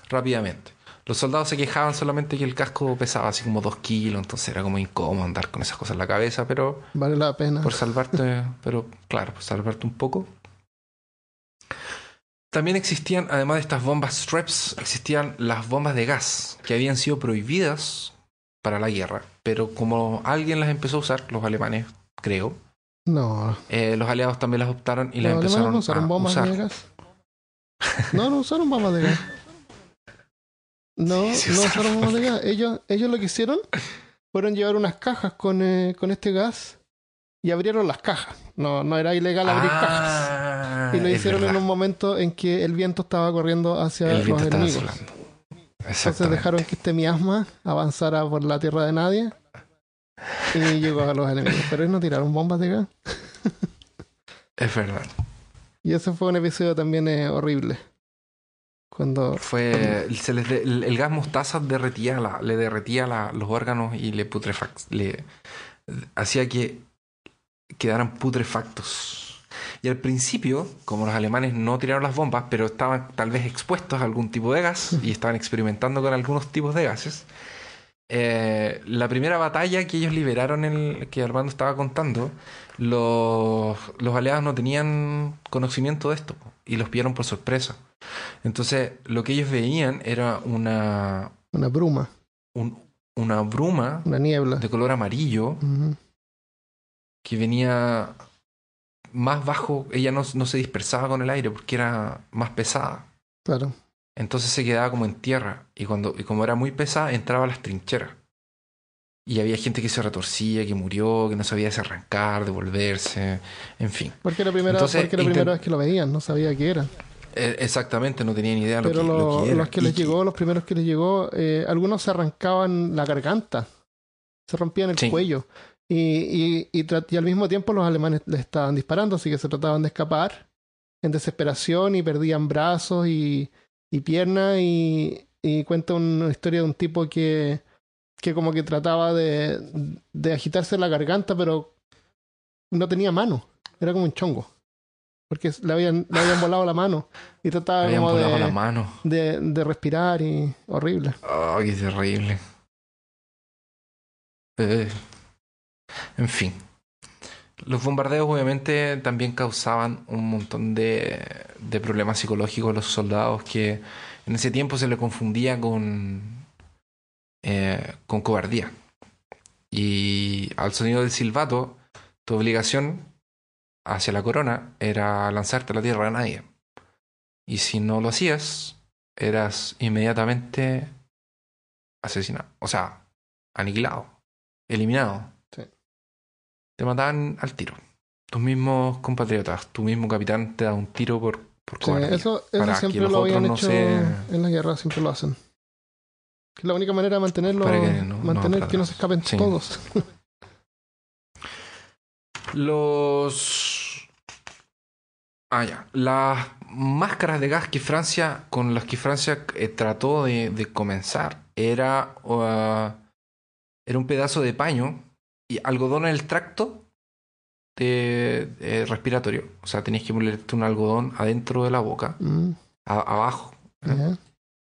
B: rápidamente. Los soldados se quejaban solamente que el casco pesaba así como dos kilos, entonces era como incómodo andar con esas cosas en la cabeza, pero
A: Vale la pena.
B: por salvarte, pero claro, por salvarte un poco. También existían, además de estas bombas straps, existían las bombas de gas, que habían sido prohibidas para la guerra, pero como alguien las empezó a usar, los alemanes, creo,
A: No.
B: eh, los aliados también las optaron y las
A: alemanes
B: empezaron
A: no usaron
B: a
A: bombas
B: usar.
A: de gas. No, no usaron bombas de gas. No,
B: Sí,
A: no
B: usaron
A: bombas de gas. Ellos, ellos lo que hicieron fueron llevar unas cajas con, eh, con este gas y abrieron las cajas. No, no era ilegal abrir cajas.
B: Ah,
A: Y lo hicieron en un momento en que el viento estaba corriendo hacia
B: El
A: los enemigos. Entonces dejaron que este miasma avanzara por la tierra de nadie y llegó a los enemigos. Pero ellos no tiraron bombas de gas.
B: Es verdad.
A: Y ese fue un episodio también eh, horrible.
B: Fue, se les el, gas mostaza derretía le derretía los órganos y le putrefac le hacía que quedaran putrefactos. Y al principio, como los alemanes no tiraron las bombas, pero estaban tal vez expuestos a algún tipo de gas y estaban experimentando con algunos tipos de gases, eh, la primera batalla que ellos liberaron, el, que Armando estaba contando, los, los aliados no tenían conocimiento de esto y los pillaron por sorpresa. Entonces, lo que ellos veían era una,
A: una bruma,
B: un- una bruma
A: una niebla.
B: de color amarillo que venía más bajo, ella no, no se dispersaba con el aire porque era más pesada.
A: Claro.
B: Entonces se quedaba como en tierra y, cuando, y como era muy pesada entraba a las trincheras. Y había gente que se retorcía, que murió, que no sabía desarrancar, devolverse, en fin.
A: Porque era la primera,
B: Entonces,
A: porque
B: intent-
A: primera vez que lo veían, no sabía qué era.
B: Eh, exactamente, no tenía ni idea de lo que, lo
A: lo-
B: que era.
A: los que les llegó, los primeros que les llegó, eh, algunos se arrancaban la garganta se rompían el
B: Sí.
A: cuello. Y, y, y, y al mismo tiempo los alemanes les estaban disparando, así que se trataban de escapar en desesperación y perdían brazos y, y piernas. Y, y cuenta una historia de un tipo que, que como que trataba de, de agitarse la garganta, pero no tenía mano. Era como un chongo. Porque le habían, le habían volado la mano y trataba como
B: la mano.
A: de, de respirar y horrible.
B: Oh, qué terrible. Eh, en fin. Los bombardeos obviamente también causaban un montón de, de problemas psicológicos a los soldados que en ese tiempo se le confundía con, eh, con cobardía. Y al sonido del silbato, tu obligación hacia la corona era lanzarte a la tierra de nadie. Y si no lo hacías, eras inmediatamente asesinado. O sea, aniquilado, eliminado.
A: Sí.
B: Te mataban al tiro. Tus mismos compatriotas, tu mismo capitán te da un tiro por, por
A: Sí,
B: cobardía.
A: eso eso
B: para que
A: siempre
B: los
A: lo
B: otros
A: habían
B: no
A: hecho
B: se-
A: en la guerra, siempre lo hacen. Que es la única manera de mantenerlo,
B: que no- no
A: mantener que no se escapen
B: Sí.
A: todos.
B: Los. Ah, ya. Las máscaras de gas que Francia, con las que Francia eh, trató de, de comenzar, era, uh, era un pedazo de paño y algodón en el tracto de, de respiratorio. O sea, tenías que ponerte un algodón adentro de la boca,
A: Mm,
B: a- abajo,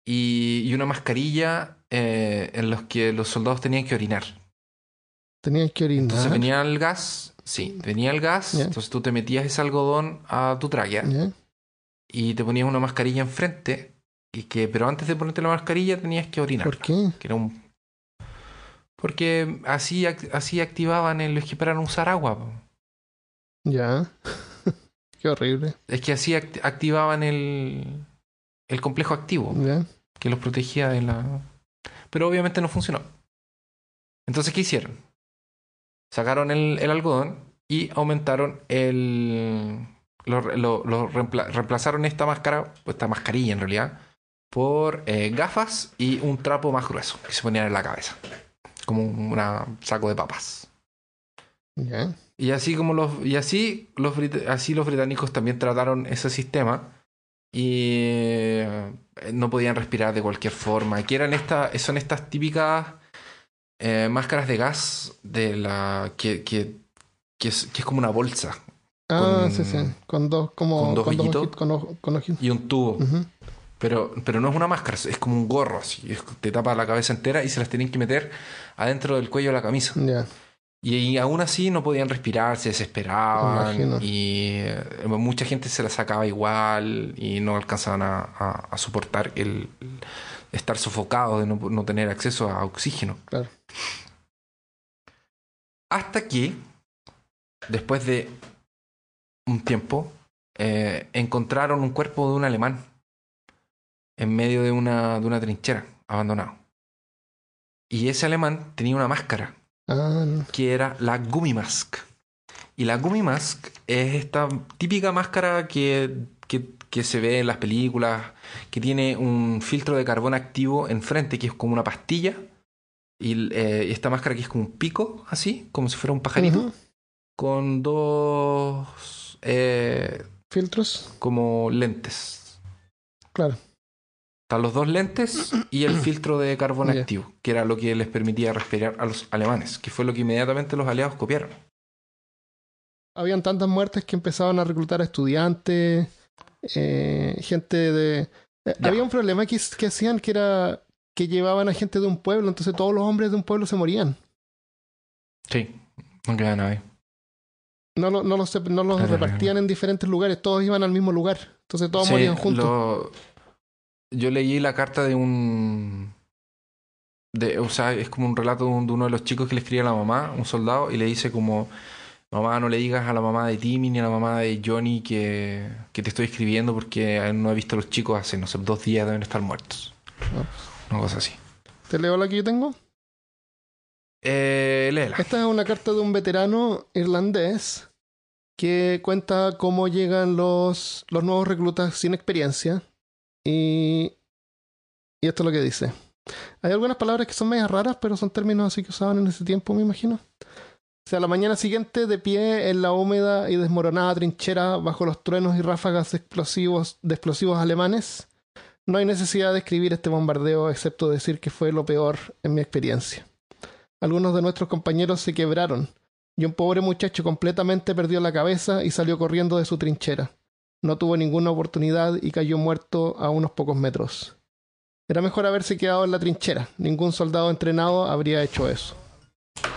B: y una mascarilla eh, en los que los soldados tenían que orinar.
A: Tenían que orinar.
B: Entonces venía el gas, sí, venía el gas, entonces tú te metías ese algodón a tu tráquea y te ponías una mascarilla enfrente, y que, pero antes de ponerte la mascarilla tenías que orinar.
A: ¿Por qué?
B: Que era un... Porque así, así activaban el que para no usar agua.
A: Ya. qué horrible.
B: Es que así act- activaban el, el complejo activo que los protegía de la... Pero obviamente no funcionó. Entonces, ¿qué hicieron? Sacaron el, el algodón y aumentaron el... Lo, lo- lo reempla- reemplazaron esta máscara, pues esta mascarilla en realidad, por eh, gafas y un trapo más grueso que se ponían en la cabeza. Como un una saco de papas. Y así como los y así los así los británicos también trataron ese sistema y eh, no podían respirar de cualquier forma. Que eran estas son estas típicas eh, máscaras de gas de la que, que, que es, que es como una bolsa
A: Ah,
B: Con-
A: sí, sí. Con dos, como.
B: con dos hoyitos.
A: ojitos, con, ojo- con ojitos.
B: y un tubo. Pero, pero no es una máscara, es como un gorro así. es- te tapa la cabeza entera y se las tienen que meter adentro del cuello de la camisa. Y, y aún así no podían respirar, se desesperaban
A: imagino.
B: y eh, mucha gente se la sacaba igual y no alcanzaban a, a- a soportar el, el estar sofocados de no, no tener acceso a oxígeno.
A: Claro.
B: Hasta que, después de un tiempo, eh, encontraron un cuerpo de un alemán en medio de una, de una trinchera, abandonado. Y ese alemán tenía una máscara
A: Ah, no.
B: que era la Gummy Mask. Y la Gummy Mask es esta típica máscara que, que, que se ve en las películas, que tiene un filtro de carbón activo enfrente, que es como una pastilla. Y eh, esta máscara que es como un pico, así, como si fuera un pajarito, con dos eh,
A: Filtros.
B: como lentes.
A: Claro.
B: Están los dos lentes y el filtro de carbón activo, que era lo que les permitía respirar a los alemanes, que fue lo que inmediatamente los aliados copiaron.
A: Habían tantas muertes que empezaban a reclutar a estudiantes, eh, gente de... eh,
B: Ya.
A: Había un problema que, que hacían que era que llevaban a gente de un pueblo, entonces todos los hombres de un pueblo se morían.
B: Sí, no queda nadie.
A: No, lo- no los, no los repartían en diferentes lugares, todos iban al mismo lugar. Entonces todos
B: Sí,
A: morían juntos.
B: lo- Yo leí la carta de un... De, o sea, es como un relato de, un- de uno de los chicos que le escribe a la mamá, un soldado, y le dice como, mamá, no le digas a la mamá de Timmy ni a la mamá de Johnny que, que te estoy escribiendo porque no he visto a los chicos hace, no sé, dos días deben estar muertos.
A: Ah.
B: Una cosa así.
A: ¿Te leo la que yo tengo?
B: Eh, léela.
A: Esta es una carta de un veterano irlandés que cuenta cómo llegan los, los nuevos reclutas sin experiencia. Y, y esto es lo que dice. Hay algunas palabras que son medias raras, pero son términos así que usaban en ese tiempo, me imagino. O sea, la mañana siguiente, de pie en la húmeda y desmoronada trinchera bajo los truenos y ráfagas de explosivos alemanes, no hay necesidad de escribir este bombardeo excepto decir que fue lo peor en mi experiencia. Algunos de nuestros compañeros se quebraron y un pobre muchacho completamente perdió la cabeza y salió corriendo de su trinchera. No tuvo ninguna oportunidad y cayó muerto a unos pocos metros. Era mejor haberse quedado en la trinchera. Ningún soldado entrenado habría hecho eso.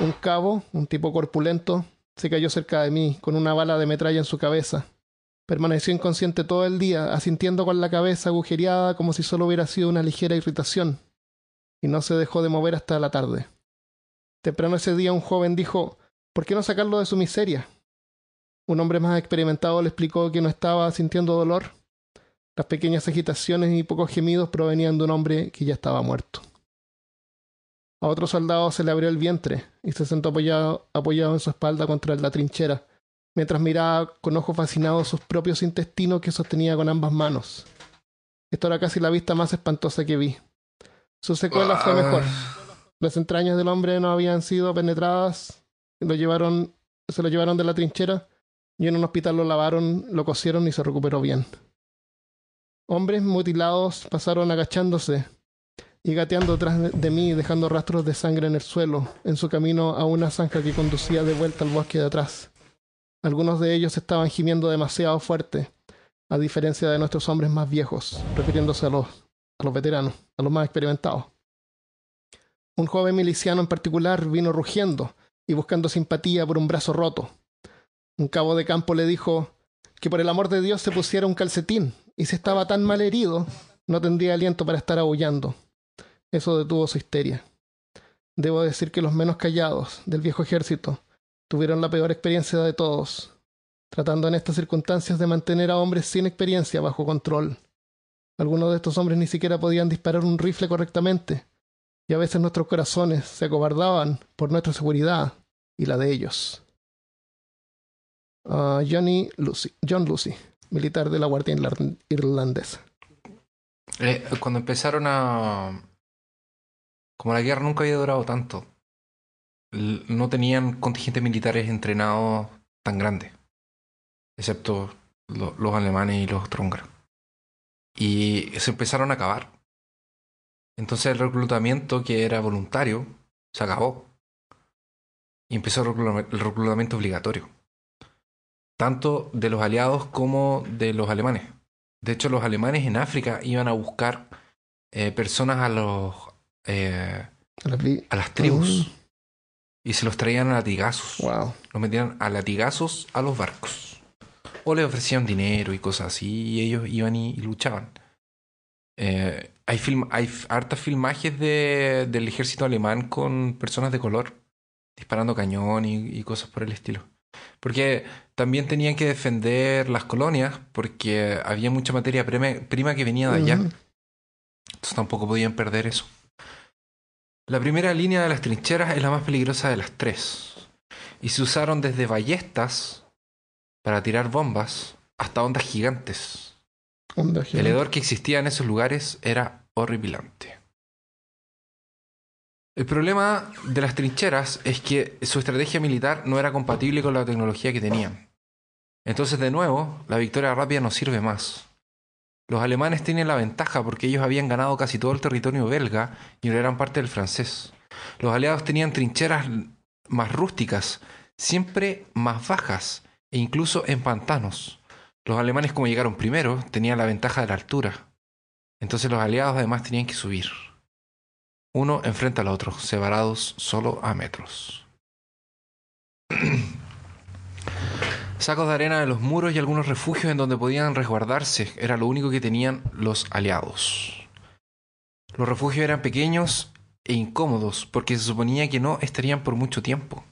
A: Un cabo, un tipo corpulento, se cayó cerca de mí, con una bala de metralla en su cabeza. Permaneció inconsciente todo el día, asintiendo con la cabeza agujereada como si solo hubiera sido una ligera irritación, y no se dejó de mover hasta la tarde. Temprano ese día un joven dijo ¿Por qué no sacarlo de su miseria? Un hombre más experimentado le explicó que no estaba sintiendo dolor. Las pequeñas agitaciones y pocos gemidos provenían de un hombre que ya estaba muerto. A otro soldado se le abrió el vientre y se sentó apoyado, apoyado en su espalda contra la trinchera, mientras miraba con ojos fascinados sus propios intestinos que sostenía con ambas manos. Esto era casi la vista más espantosa que vi. Su secuela fue mejor. Las entrañas del hombre no habían sido penetradas lo llevaron, se lo llevaron de la trinchera y en un hospital lo lavaron, lo cosieron y se recuperó bien. Hombres mutilados pasaron agachándose y gateando tras de mí, dejando rastros de sangre en el suelo, en su camino a una zanja que conducía de vuelta al bosque de atrás. Algunos de ellos estaban gimiendo demasiado fuerte, a diferencia de nuestros hombres más viejos, refiriéndose a los, a los veteranos, a los más experimentados. Un joven miliciano en particular vino rugiendo, y buscando simpatía por un brazo roto. Un cabo de campo le dijo que por el amor de Dios se pusiera un calcetín, y si estaba tan mal herido, no tendría aliento para estar aullando. Eso detuvo su histeria. Debo decir que los menos callados del viejo ejército tuvieron la peor experiencia de todos, tratando en estas circunstancias de mantener a hombres sin experiencia bajo control. Algunos de estos hombres ni siquiera podían disparar un rifle correctamente, y a veces nuestros corazones se acobardaban por nuestra seguridad y la de ellos. Uh, Johnny Lucy, John Lucy, militar de la Guardia Irlandesa.
B: Eh, cuando empezaron a... Como la guerra nunca había durado tanto, no tenían contingentes militares entrenados tan grandes, excepto los alemanes y los húngaros. Y se empezaron a acabar. Entonces el reclutamiento que era voluntario se acabó. Y empezó el reclutamiento obligatorio. Tanto de los aliados como de los alemanes. De hecho, los alemanes en África iban a buscar eh, personas a los eh, a las tribus. Y se los traían a latigazos.
A: Wow.
B: Los metían a latigazos a los barcos. O les ofrecían dinero y cosas así. Y ellos iban y, y luchaban. Eh, hay, film, hay hartas filmajes de, del ejército alemán con personas de color disparando cañón y, cosas por el estilo. Porque también tenían que defender las colonias porque había mucha materia prima, que venía de allá. Entonces tampoco podían perder eso. La primera línea de las trincheras es la más peligrosa de las tres. Y se usaron desde ballestas para tirar bombas hasta ondas gigantes el hedor que existía en esos lugares era horripilante. El problema de las trincheras es que su estrategia militar no era compatible con la tecnología que tenían. Entonces, de nuevo, la victoria rápida no sirve más. Los alemanes tienen la ventaja porque ellos habían ganado casi todo el territorio belga y no eran parte del francés. Los aliados tenían trincheras más rústicas, siempre más bajas e incluso en pantanos. Los alemanes, como llegaron primero, tenían la ventaja de la altura. Entonces los aliados además tenían que subir. Uno enfrente al otro, separados solo a metros. Sacos de arena de los muros y algunos refugios en donde podían resguardarse era lo único que tenían los aliados. Los refugios eran pequeños e incómodos porque se suponía que no estarían por mucho tiempo.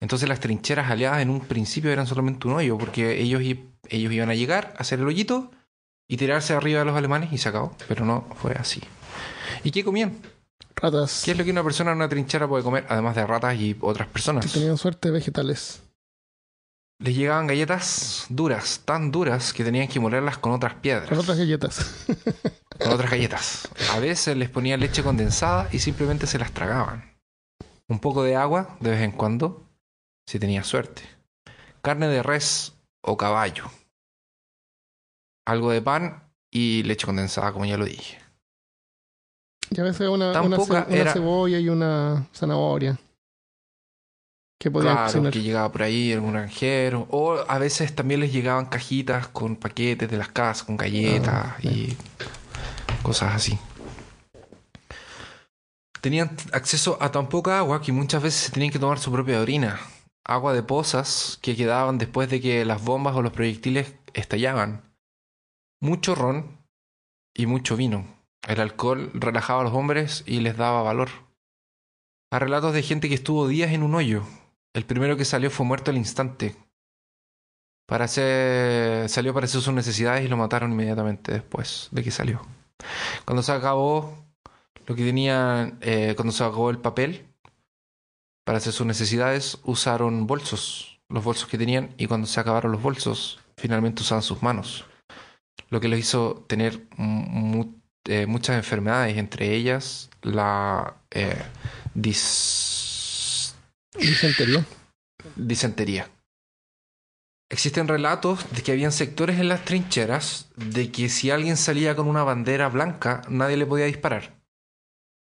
B: Entonces las trincheras aliadas en un principio eran solamente un hoyo, porque ellos, ellos iban a llegar, a hacer el hoyito y tirarse arriba de los alemanes y se acabó. Pero no fue así. ¿Y qué comían?
A: Ratas.
B: ¿Qué es lo que una persona en una trinchera puede comer, además de ratas y otras personas?
A: Si tenían suerte, vegetales.
B: Les llegaban galletas duras, tan duras que tenían que molerlas con otras piedras.
A: Con otras galletas.
B: con otras galletas. A veces les ponía leche condensada y simplemente se las tragaban. Un poco de agua de vez en cuando, si tenía suerte. Carne de res o caballo. Algo de pan y leche condensada, como ya lo dije.
A: Y a veces una, ce- cebolla y una zanahoria. Que podían
B: Claro,
A: cocinar.
B: que llegaba por ahí algún granjero. O a veces también les llegaban cajitas con paquetes de las casas, con galletas
A: Ah,
B: y cosas así. Tenían acceso a tan poca agua que muchas veces se tenían que tomar su propia orina. Agua de pozas que quedaban después de que las bombas o los proyectiles estallaban. Mucho ron y mucho vino. El alcohol relajaba a los hombres y les daba valor. Hay relatos de gente que estuvo días en un hoyo. El primero que salió fue muerto al instante. Para hacer, salió para hacer sus necesidades y lo mataron inmediatamente después de que salió. Cuando se acabó lo que tenían, eh, cuando se acabó el papel para hacer sus necesidades, usaron bolsos, los bolsos que tenían, y cuando se acabaron los bolsos, finalmente usaban sus manos. Lo que les hizo tener eh, muchas enfermedades, entre ellas la eh, dis-
A: Disentería.
B: disentería. Existen relatos de que habían sectores en las trincheras de que si alguien salía con una bandera blanca, nadie le podía disparar.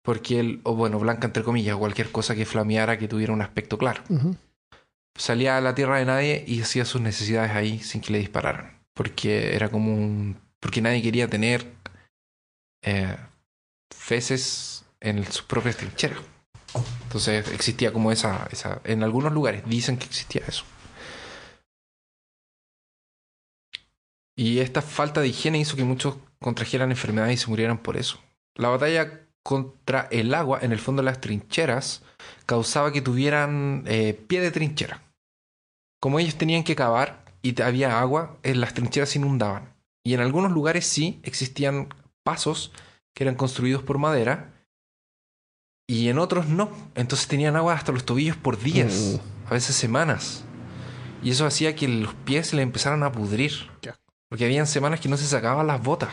B: Porque él, o bueno, blanca entre comillas, cualquier cosa que flameara que tuviera un aspecto claro. Salía a la tierra de nadie y hacía sus necesidades ahí sin que le dispararan. Porque era como un. Porque nadie quería tener eh, feces en sus propias trincheras. Entonces existía como esa. En algunos lugares dicen que existía eso. Y esta falta de higiene hizo que muchos contrajeran enfermedades y se murieran por eso. La batalla contra el agua en el fondo de las trincheras causaba que tuvieran eh, pie de trinchera. Como ellos tenían que cavar y había agua, en las trincheras se inundaban. Y en algunos lugares sí existían pasos que eran construidos por madera y en otros no. Entonces tenían agua hasta los tobillos por días, a veces semanas. Y eso hacía que los pies le empezaran a pudrir. Porque habían semanas que no se sacaban las botas.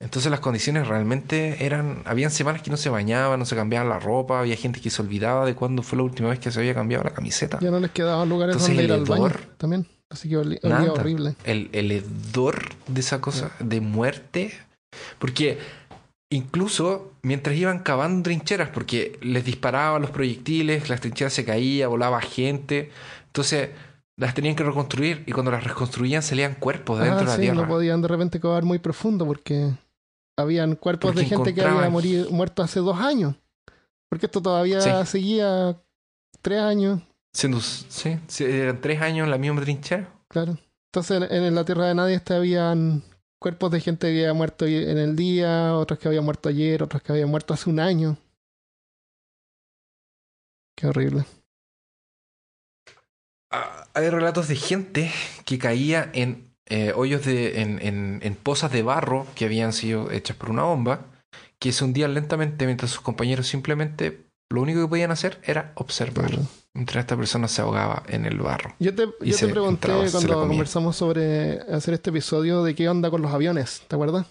B: Entonces las condiciones realmente eran... Habían semanas que no se bañaban, no se cambiaban la ropa, había gente que se olvidaba de cuándo fue la última vez que se había cambiado la camiseta.
A: Ya no les quedaban lugares
B: Entonces,
A: donde ir
B: el
A: al baño también. Así que olía horrible.
B: El, el hedor de esa cosa, de muerte. Porque incluso mientras iban cavando trincheras, porque les disparaban los proyectiles, las trincheras se caían, volaba gente. Entonces las tenían que reconstruir y cuando las reconstruían salían cuerpos de dentro
A: Ah,
B: de la tierra.
A: no podían de repente cavar muy profundo porque habían cuerpos
B: Porque
A: de gente que había morido, muerto hace dos años. Porque esto todavía
B: Sí.
A: seguía tres años,
B: Siendo, sí, eran tres años en la misma trinchera.
A: claro. Entonces en, en la tierra de nadie este, habían cuerpos de gente que había muerto en el día, otros que habían muerto ayer, otros que habían muerto hace un año. Qué horrible.
B: Ah, hay relatos de gente que caía en eh, hoyos de. En, en, en pozas de barro que habían sido hechas por una bomba, que se hundían lentamente mientras sus compañeros simplemente lo único que podían hacer era observar. Mientras esta persona se ahogaba en el barro.
A: Yo te, yo te pregunté
B: entraba,
A: cuando conversamos sobre hacer este episodio de qué onda con los aviones, ¿te acuerdas?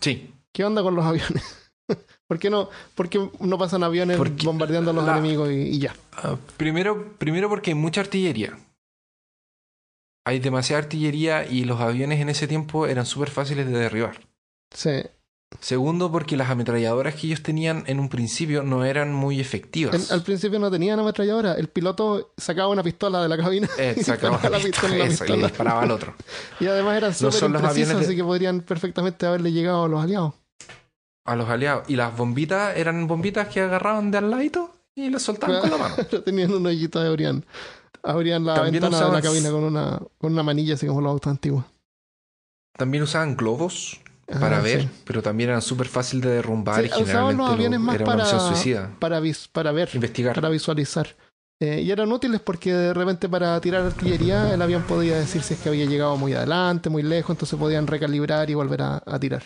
B: Sí.
A: ¿Qué onda con los aviones? ¿Por qué no, por qué no pasan aviones
B: Porque
A: bombardeando a los
B: la-
A: enemigos y, y ya?
B: Ah, primero, primero porque hay mucha artillería. Hay demasiada artillería y los aviones en ese tiempo eran súper fáciles de derribar.
A: Sí.
B: Segundo, porque las ametralladoras que ellos tenían en un principio no eran muy efectivas.
A: En- al principio no tenían ametralladora. El piloto sacaba una pistola de la cabina
B: Eh,
A: y
B: sacaba la
A: la pistola la
B: eso, y le
A: pistola.
B: disparaba al otro.
A: Y además eran súper
B: son los
A: imprecisos,
B: de-
A: así que podrían perfectamente haberle llegado a los aliados.
B: A los aliados. Y las bombitas eran bombitas que agarraban de al ladito y las soltaban con la mano.
A: Tenían un hoyito de abrían. Abrían la
B: También
A: ventana de la
B: usaban-
A: cabina con una, con una manilla, así como los autos antiguos.
B: También usaban globos
A: Ah,
B: para ver,
A: sí.
B: pero también eran súper fácil de derrumbar
A: Sí,
B: y generalmente
A: los
B: lo-
A: aviones más
B: era
A: para,
B: suicida.
A: para, vis- para ver,
B: Investigar.
A: para visualizar. Eh, y eran útiles porque de repente para tirar artillería el avión podía decir si es que había llegado muy adelante, muy lejos, entonces podían recalibrar y volver a, a tirar.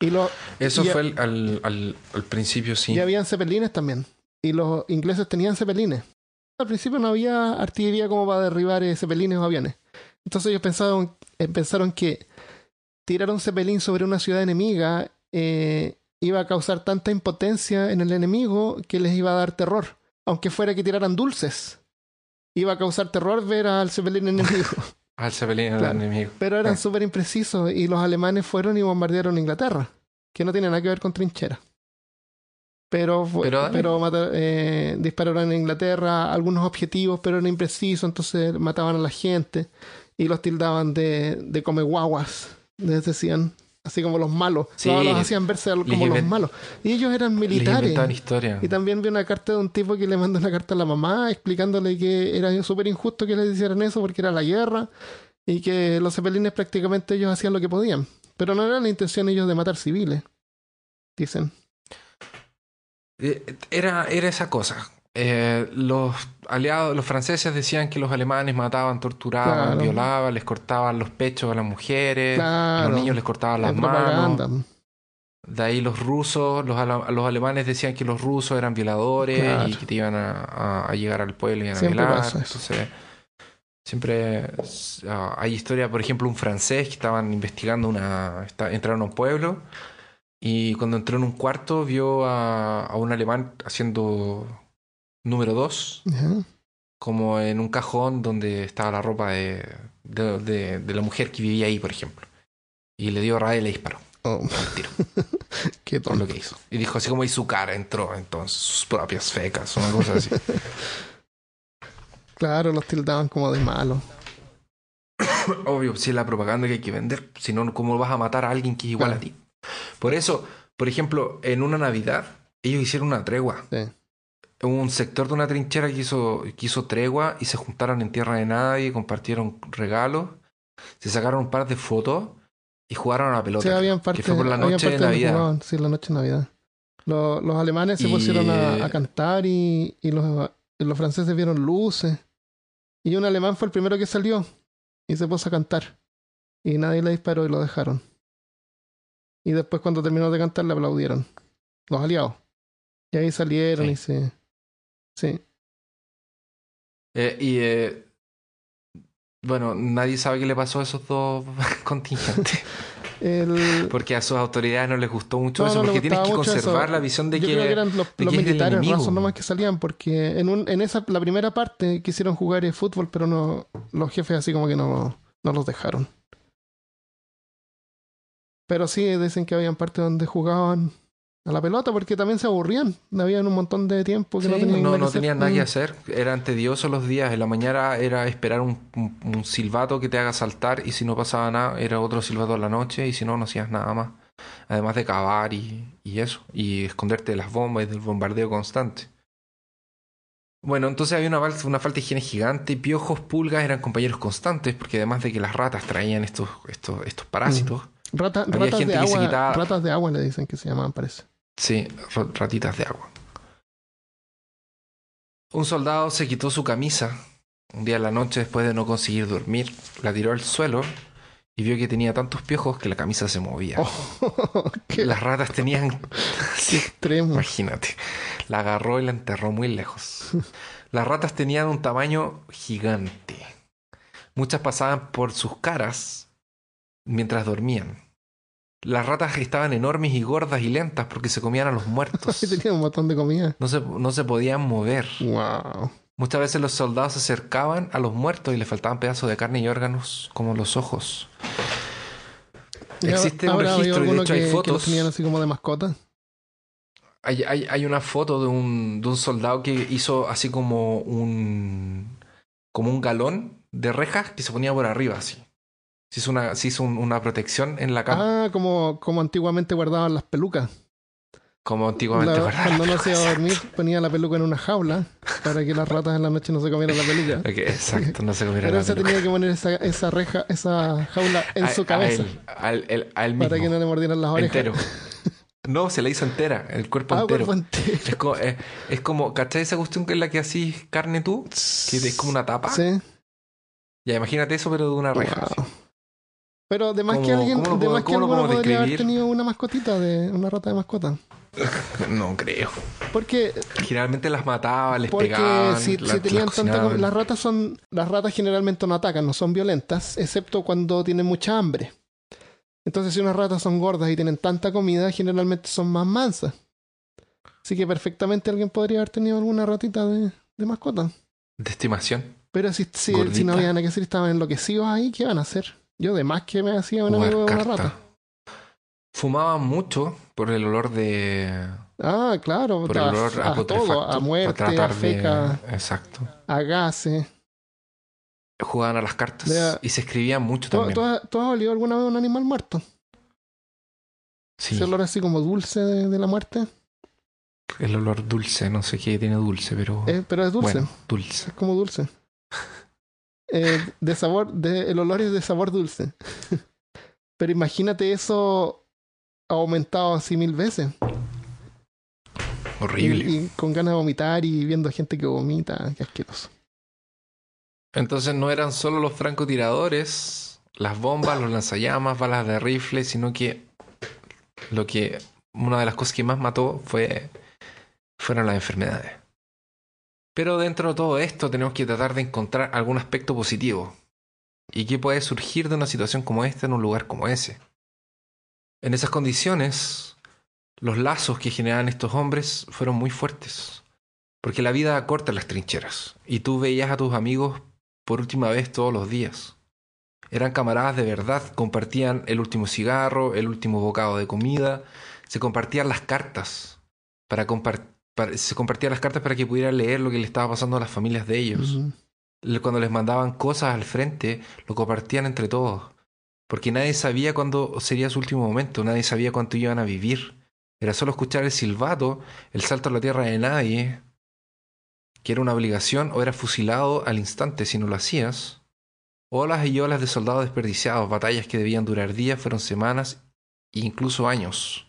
A: Y, los
B: Eso
A: y-
B: fue el- al, al, al principio, sí.
A: y habían cepelines también. Y los ingleses tenían cepelines. Al principio no había artillería como para derribar eh, cepelines o aviones. Entonces ellos pensaron, eh, pensaron que tirar un cepelín sobre una ciudad enemiga eh, iba a causar tanta impotencia en el enemigo que les iba a dar terror, aunque fuera que tiraran dulces. Iba a causar terror ver al cepelín enemigo.
B: Al
A: Claro.
B: el enemigo.
A: Pero eran
B: Ah.
A: súper imprecisos y los alemanes fueron y bombardearon Inglaterra, que no tiene nada que ver con trinchera. Pero, fue-
B: Pero
A: pero,
B: dale.
A: mata- eh, dispararon en Inglaterra algunos objetivos, pero eran imprecisos, entonces mataban a la gente y los tildaban de, de come guaguas, les decían, así como los malos.
B: Sí.
A: los, los hacían verse como
B: Les
A: los malos. Y ellos eran militares.
B: historia.
A: Y también vi una carta de un tipo que le mandó una carta a la mamá explicándole que era súper injusto que les hicieran eso porque era la guerra y que los cepelines prácticamente ellos hacían lo que podían. Pero no era la intención ellos de matar civiles, dicen.
B: Eh, Era, era esa cosa. Eh, los aliados, los franceses decían que los alemanes mataban, torturaban,
A: Claro.
B: violaban, les cortaban los pechos a las mujeres, a
A: Claro.
B: los niños les cortaban las manos. De ahí los rusos, los, los alemanes decían que los rusos eran violadores
A: Claro.
B: y que te iban a, a- a llegar al pueblo y iban a
A: Siempre
B: violar.
A: pasa eso.
B: Entonces, siempre ah, hay historia, por ejemplo, un francés que estaban investigando una. está- entraron a un pueblo y cuando entró en un cuarto vio a, a un alemán haciendo número dos,
A: Ajá.
B: como en un cajón donde estaba la ropa de, de, de- de la mujer que vivía ahí, por ejemplo. Y le dio rabia y le disparó
A: Oh,
B: tiro.
A: qué
B: por lo
A: tonto.
B: que hizo. Y dijo así como y su cara entró entonces, sus propias fecas, una cosa así.
A: Claro, los tildaban como de malos.
B: Obvio, si es la propaganda que hay que vender, si no, ¿cómo vas a matar a alguien que es igual
A: Claro.
B: a ti? Por eso, por ejemplo, en una Navidad, ellos hicieron una tregua.
A: Sí.
B: Un sector de una trinchera que hizo, que hizo tregua y se juntaron en tierra de nadie, compartieron regalos, se sacaron un par de fotos y jugaron a la pelota.
A: Sí, habían partes,
B: fue por la noche de Navidad.
A: jugaban, sí, la noche de Navidad. Los, los alemanes se
B: Y-
A: pusieron a, a cantar y, y los, y los franceses vieron luces. Y un alemán fue el primero que salió y se puso a cantar. Y nadie le disparó y lo dejaron. Y después cuando terminó de cantar le aplaudieron. Los aliados. Y ahí salieron
B: Sí.
A: y se... Sí.
B: Eh, y eh, bueno, nadie sabe qué le pasó a esos dos contingentes.
A: El,
B: Porque a sus autoridades no les gustó mucho
A: No,
B: eso,
A: no
B: porque tienes que conservar
A: eso.
B: la visión de
A: yo
B: que,
A: creo que eran los, los militares rasos nomás que salían, porque en, un, en esa la primera parte quisieron jugar el fútbol, pero no los jefes así como que no, no los dejaron. Pero sí dicen que habían partes donde jugaban a la pelota, porque también se aburrían. Habían un montón de tiempo que
B: Sí,
A: no tenían
B: no,
A: nada
B: no
A: que hacer.
B: tenían nada que
A: Mm.
B: hacer. Eran tediosos los días. En la mañana era esperar un, un- un silbato que te haga saltar y si no pasaba nada, era otro silbato en la noche y si no, no hacías nada más. Además de cavar y, y eso. Y esconderte de las bombas y del bombardeo constante. Bueno, entonces había una, una falta de higiene gigante. Piojos, pulgas eran compañeros constantes porque además de que las ratas traían estos, estos, estos parásitos.
A: Rata-
B: Había
A: ratas
B: gente
A: de
B: que se
A: agua,
B: quitaba-
A: ratas de agua le dicen que se llamaban, parece.
B: Sí, ra- ratitas de agua. Un soldado se quitó su camisa un día en la noche después de no conseguir dormir, la tiró al suelo y vio que tenía tantos piojos que la camisa se movía.
A: Oh, qué,
B: Las ratas tenían...
A: qué extremo.
B: imagínate. La agarró y la enterró muy lejos. Las ratas tenían un tamaño gigante. Muchas pasaban por sus caras mientras dormían. Las ratas estaban enormes y gordas y lentas porque se comían a los muertos.
A: Tenían un montón de comida.
B: No se, no se podían mover.
A: Wow.
B: Muchas veces los soldados se acercaban a los muertos y les faltaban pedazos de carne y órganos, como los ojos. Existe un registro y de hecho hay
A: que- que los
B: fotos.
A: tenían así como de mascota.
B: Hay, hay, hay una foto de un, de un soldado que hizo así como un como un galón de rejas que se ponía por arriba así. Se hizo una, se hizo un- una protección en la cama,
A: Ah, como, como antiguamente guardaban las pelucas.
B: como antiguamente
A: La-
B: guardaba
A: cuando
B: las
A: no se iba a dormir, ponía la peluca en una jaula para que las ratas en la noche no se comieran la peluca.
B: Exacto, no se comiera
A: Pero
B: la peluca.
A: tenía que poner esa, esa reja, esa jaula en
B: A-
A: su
B: a
A: cabeza
B: él, al, el- a él mismo,
A: para que no le mordieran las orejas.
B: entero. No, se la hizo entera, el cuerpo
A: Ah,
B: entero.
A: cuerpo entero.
B: Es como, es, es como, ¿cachai esa cuestión que es la que así carne tú? Que es como una tapa.
A: Sí.
B: Ya, imagínate eso, pero de una reja.
A: Wow. Pero de más que
B: ¿Cómo-
A: alguien,
B: cómo lo
A: que alguno podría haber tenido una mascotita de una rata de mascota.
B: No creo.
A: Porque
B: Generalmente las mataba, les
A: Porque
B: pegaban.
A: si, tenían
B: las
A: tanta las ratas son las ratas generalmente no atacan, no son violentas, excepto cuando tienen mucha hambre. Entonces, si unas ratas son gordas y tienen tanta comida, generalmente son más mansas. Así que perfectamente alguien podría haber tenido alguna ratita de, de mascota.
B: De estimación.
A: Pero si, si,
B: Gordita.
A: si no había nada que hacer estaban enloquecidos ahí, ¿qué van a hacer? Yo de más que me hacía un amigo de una rata.
B: Fumaban mucho por el olor de.
A: Ah, claro,
B: Por el olor a,
A: a todo, a muerte, a
B: de-
A: feca,
B: Exacto.
A: a gases.
B: Jugaban a las cartas y se escribían mucho
A: ¿Tú,
B: también.
A: tú has, tú has olido alguna vez un animal muerto?
B: Sí,
A: Ese olor así como dulce de, de la muerte.
B: el olor dulce, no sé qué tiene dulce, pero.
A: Eh, pero es dulce,
B: Bueno, dulce.
A: es como dulce. Eh, de sabor, de, el olor es de sabor dulce. pero imagínate eso aumentado así mil veces.
B: Horrible.
A: Y, y con ganas de vomitar y viendo gente que vomita, qué asqueroso.
B: Entonces no eran solo los francotiradores, las bombas, los lanzallamas, balas de rifle, sino que lo que una de las cosas que más mató fue fueron las enfermedades. Pero dentro de todo esto tenemos que tratar de encontrar algún aspecto positivo. ¿Y qué puede surgir de una situación como esta en un lugar como ese? En esas condiciones, los lazos que generaban estos hombres fueron muy fuertes. Porque la vida corta en las trincheras. Y tú veías a tus amigos por última vez todos los días. Eran camaradas de verdad, compartían el último cigarro, el último bocado de comida, se compartían las cartas para, compar- para- se compartían las cartas para que pudieran leer lo que le estaba pasando a las familias de ellos. Cuando les mandaban cosas al frente, lo compartían entre todos. Porque nadie sabía cuándo sería su último momento, nadie sabía cuánto iban a vivir. Era solo escuchar el silbato, el salto a la tierra de nadie, que era una obligación, o era fusilado al instante si no lo hacías. Olas y olas de soldados desperdiciados, batallas que debían durar días, fueron semanas e incluso años.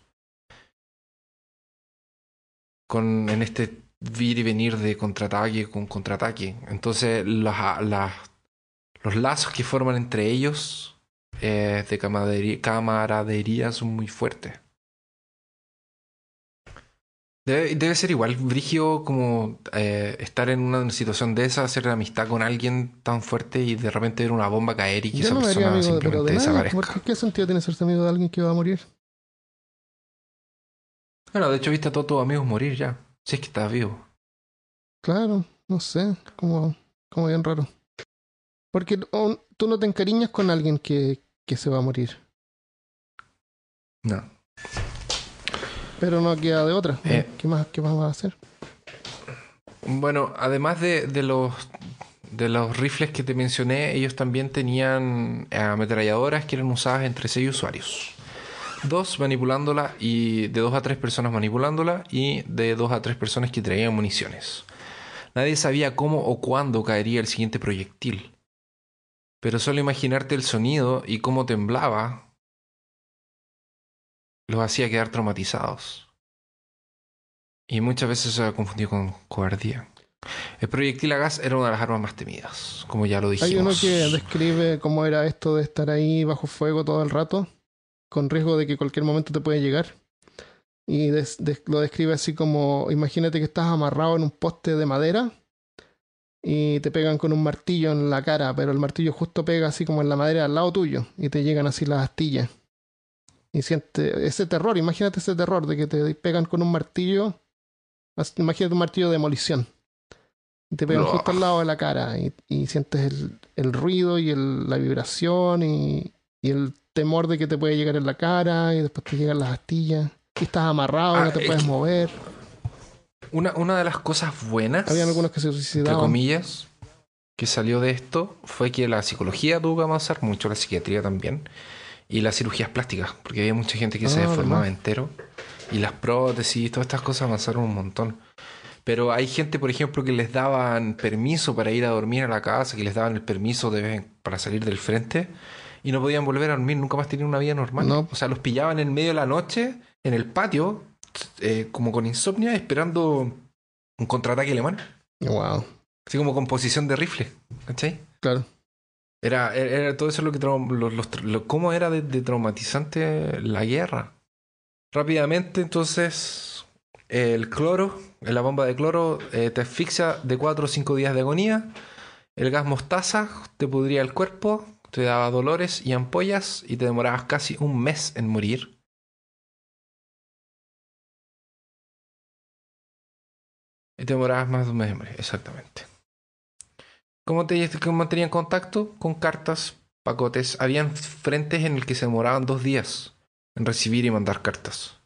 B: Con, en este vir y venir de contraataque con contraataque. Entonces, las- las- los lazos que forman entre ellos eh, de camaradería, camaradería son muy fuertes. Debe, debe ser igual, Brigio, como eh, estar en una situación de esa, hacer amistad con alguien tan fuerte y de repente ver una bomba caer y que
A: Yo
B: esa
A: no
B: persona simplemente
A: de
B: desaparezca.
A: ¿Qué sentido tiene ser amigo de alguien que va a morir?
B: Bueno, de hecho, viste a todos tus amigos morir ya. Si es que estás vivo.
A: Claro, no sé, como, como bien raro. Porque um, tú no te encariñas con alguien que, que se va a morir,
B: No.
A: pero no queda de otra.
B: Eh.
A: ¿Qué más, qué más vas a hacer?
B: Bueno, además de, de los de los rifles que te mencioné, ellos también tenían ametralladoras que eran usadas entre seis usuarios. Dos manipulándola y de dos a tres personas manipulándola y de dos a tres personas que traían municiones. Nadie sabía cómo o cuándo caería el siguiente proyectil. Pero solo imaginarte el sonido y cómo temblaba los hacía quedar traumatizados. Y muchas veces se ha confundido con cobardía. El proyectil a gas era una de las armas más temidas, como ya lo dijimos.
A: Hay uno que describe cómo era esto de estar ahí bajo fuego todo el rato, con riesgo de que cualquier momento te puede llegar. Y des- des- lo describe así como, imagínate que estás amarrado en un poste de madera y te pegan con un martillo en la cara, pero el martillo justo pega así como en la madera al lado tuyo y te llegan así las astillas. Y siente ese terror, imagínate ese terror de que te pegan con un martillo, imagínate un martillo de demolición. Y te pegan justo al lado de la cara y, y sientes el, el ruido y el- la vibración y, y el temor de que te puede llegar en la cara y después te llegan las astillas. Y estás amarrado,
B: Ah,
A: no te
B: es
A: puedes
B: que-
A: mover.
B: Una, una de las cosas buenas,
A: Habían algunos que se
B: entre
A: suicidaban.
B: comillas, que salió de esto fue que la psicología tuvo que avanzar mucho, la psiquiatría también, y las cirugías plásticas, porque había mucha gente que se
A: Ah,
B: deformaba
A: verdad.
B: entero, y las prótesis, todas estas cosas avanzaron un montón. Pero hay gente, por ejemplo, que les daban permiso para ir a dormir a la casa, que les daban el permiso de para salir del frente, y no podían volver a dormir, nunca más tenían una vida normal.
A: No.
B: O sea, los pillaban en medio de la noche, en el patio, eh, como con insomnio, esperando un contraataque alemán.
A: Wow,
B: Así como con posición de rifle, ¿cachai?
A: claro.
B: Era, era, todo eso lo que los- lo- cómo era de, de traumatizante la guerra. Rápidamente, entonces, el cloro, la bomba de cloro, eh, te asfixia de 4 o 5 días de agonía. El gas mostaza te pudría el cuerpo, te daba dolores y ampollas y te demorabas casi un mes en morir. Y te demorabas más de un mes en morir, exactamente. ¿Cómo, te, mantenían contacto? Con cartas, pacotes. Habían frentes en el que se demoraban dos días en recibir y mandar cartas.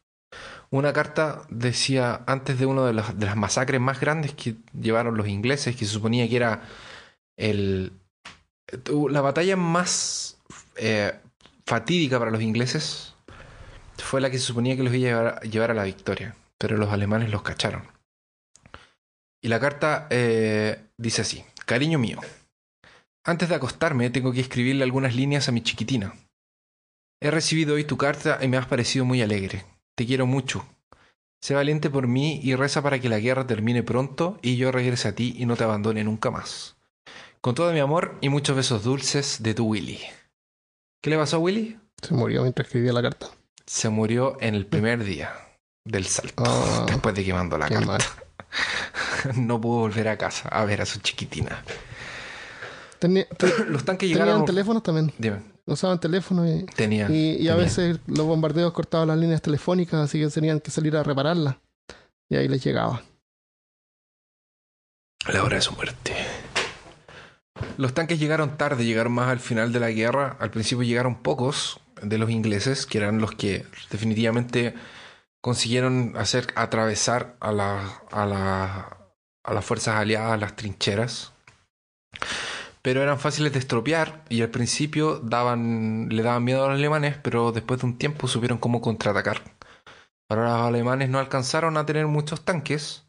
B: Una carta decía, antes de una de de las masacres más grandes que llevaron los ingleses, que se suponía que era el, la batalla más eh, fatídica para los ingleses, fue la que se suponía que los iba a llevar, a la victoria, pero los alemanes los cacharon. Y la carta eh, dice así, cariño mío, antes de acostarme tengo que escribirle algunas líneas a mi chiquitina. He recibido hoy tu carta y me has parecido muy alegre. Te quiero mucho. Sé valiente por mí y reza para que la guerra termine pronto y yo regrese a ti y no te abandone nunca más. Con todo mi amor y muchos besos dulces de tu Willy. ¿Qué le pasó a Willy?
A: Se murió mientras escribía la carta.
B: Se murió en el primer día del salto, oh, después de que mandó la carta. no pudo volver a casa a ver a su chiquitina.
A: Los tanques llegaron. Tenían teléfonos también. Dime usaban teléfono y,
B: tenía,
A: y, a veces los bombardeos cortaban las líneas telefónicas, así que tenían que salir a repararlas. Y ahí les llegaba.
B: La hora de su muerte. Los tanques llegaron tarde, llegaron más al final de la guerra. Al principio llegaron pocos de los ingleses, que eran los que definitivamente consiguieron hacer atravesar a, a, a las fuerzas aliadas las trincheras pero eran fáciles de estropear y al principio le daban miedo a los alemanes, pero después de un tiempo supieron cómo contraatacar. Ahora los alemanes no alcanzaron a tener muchos tanques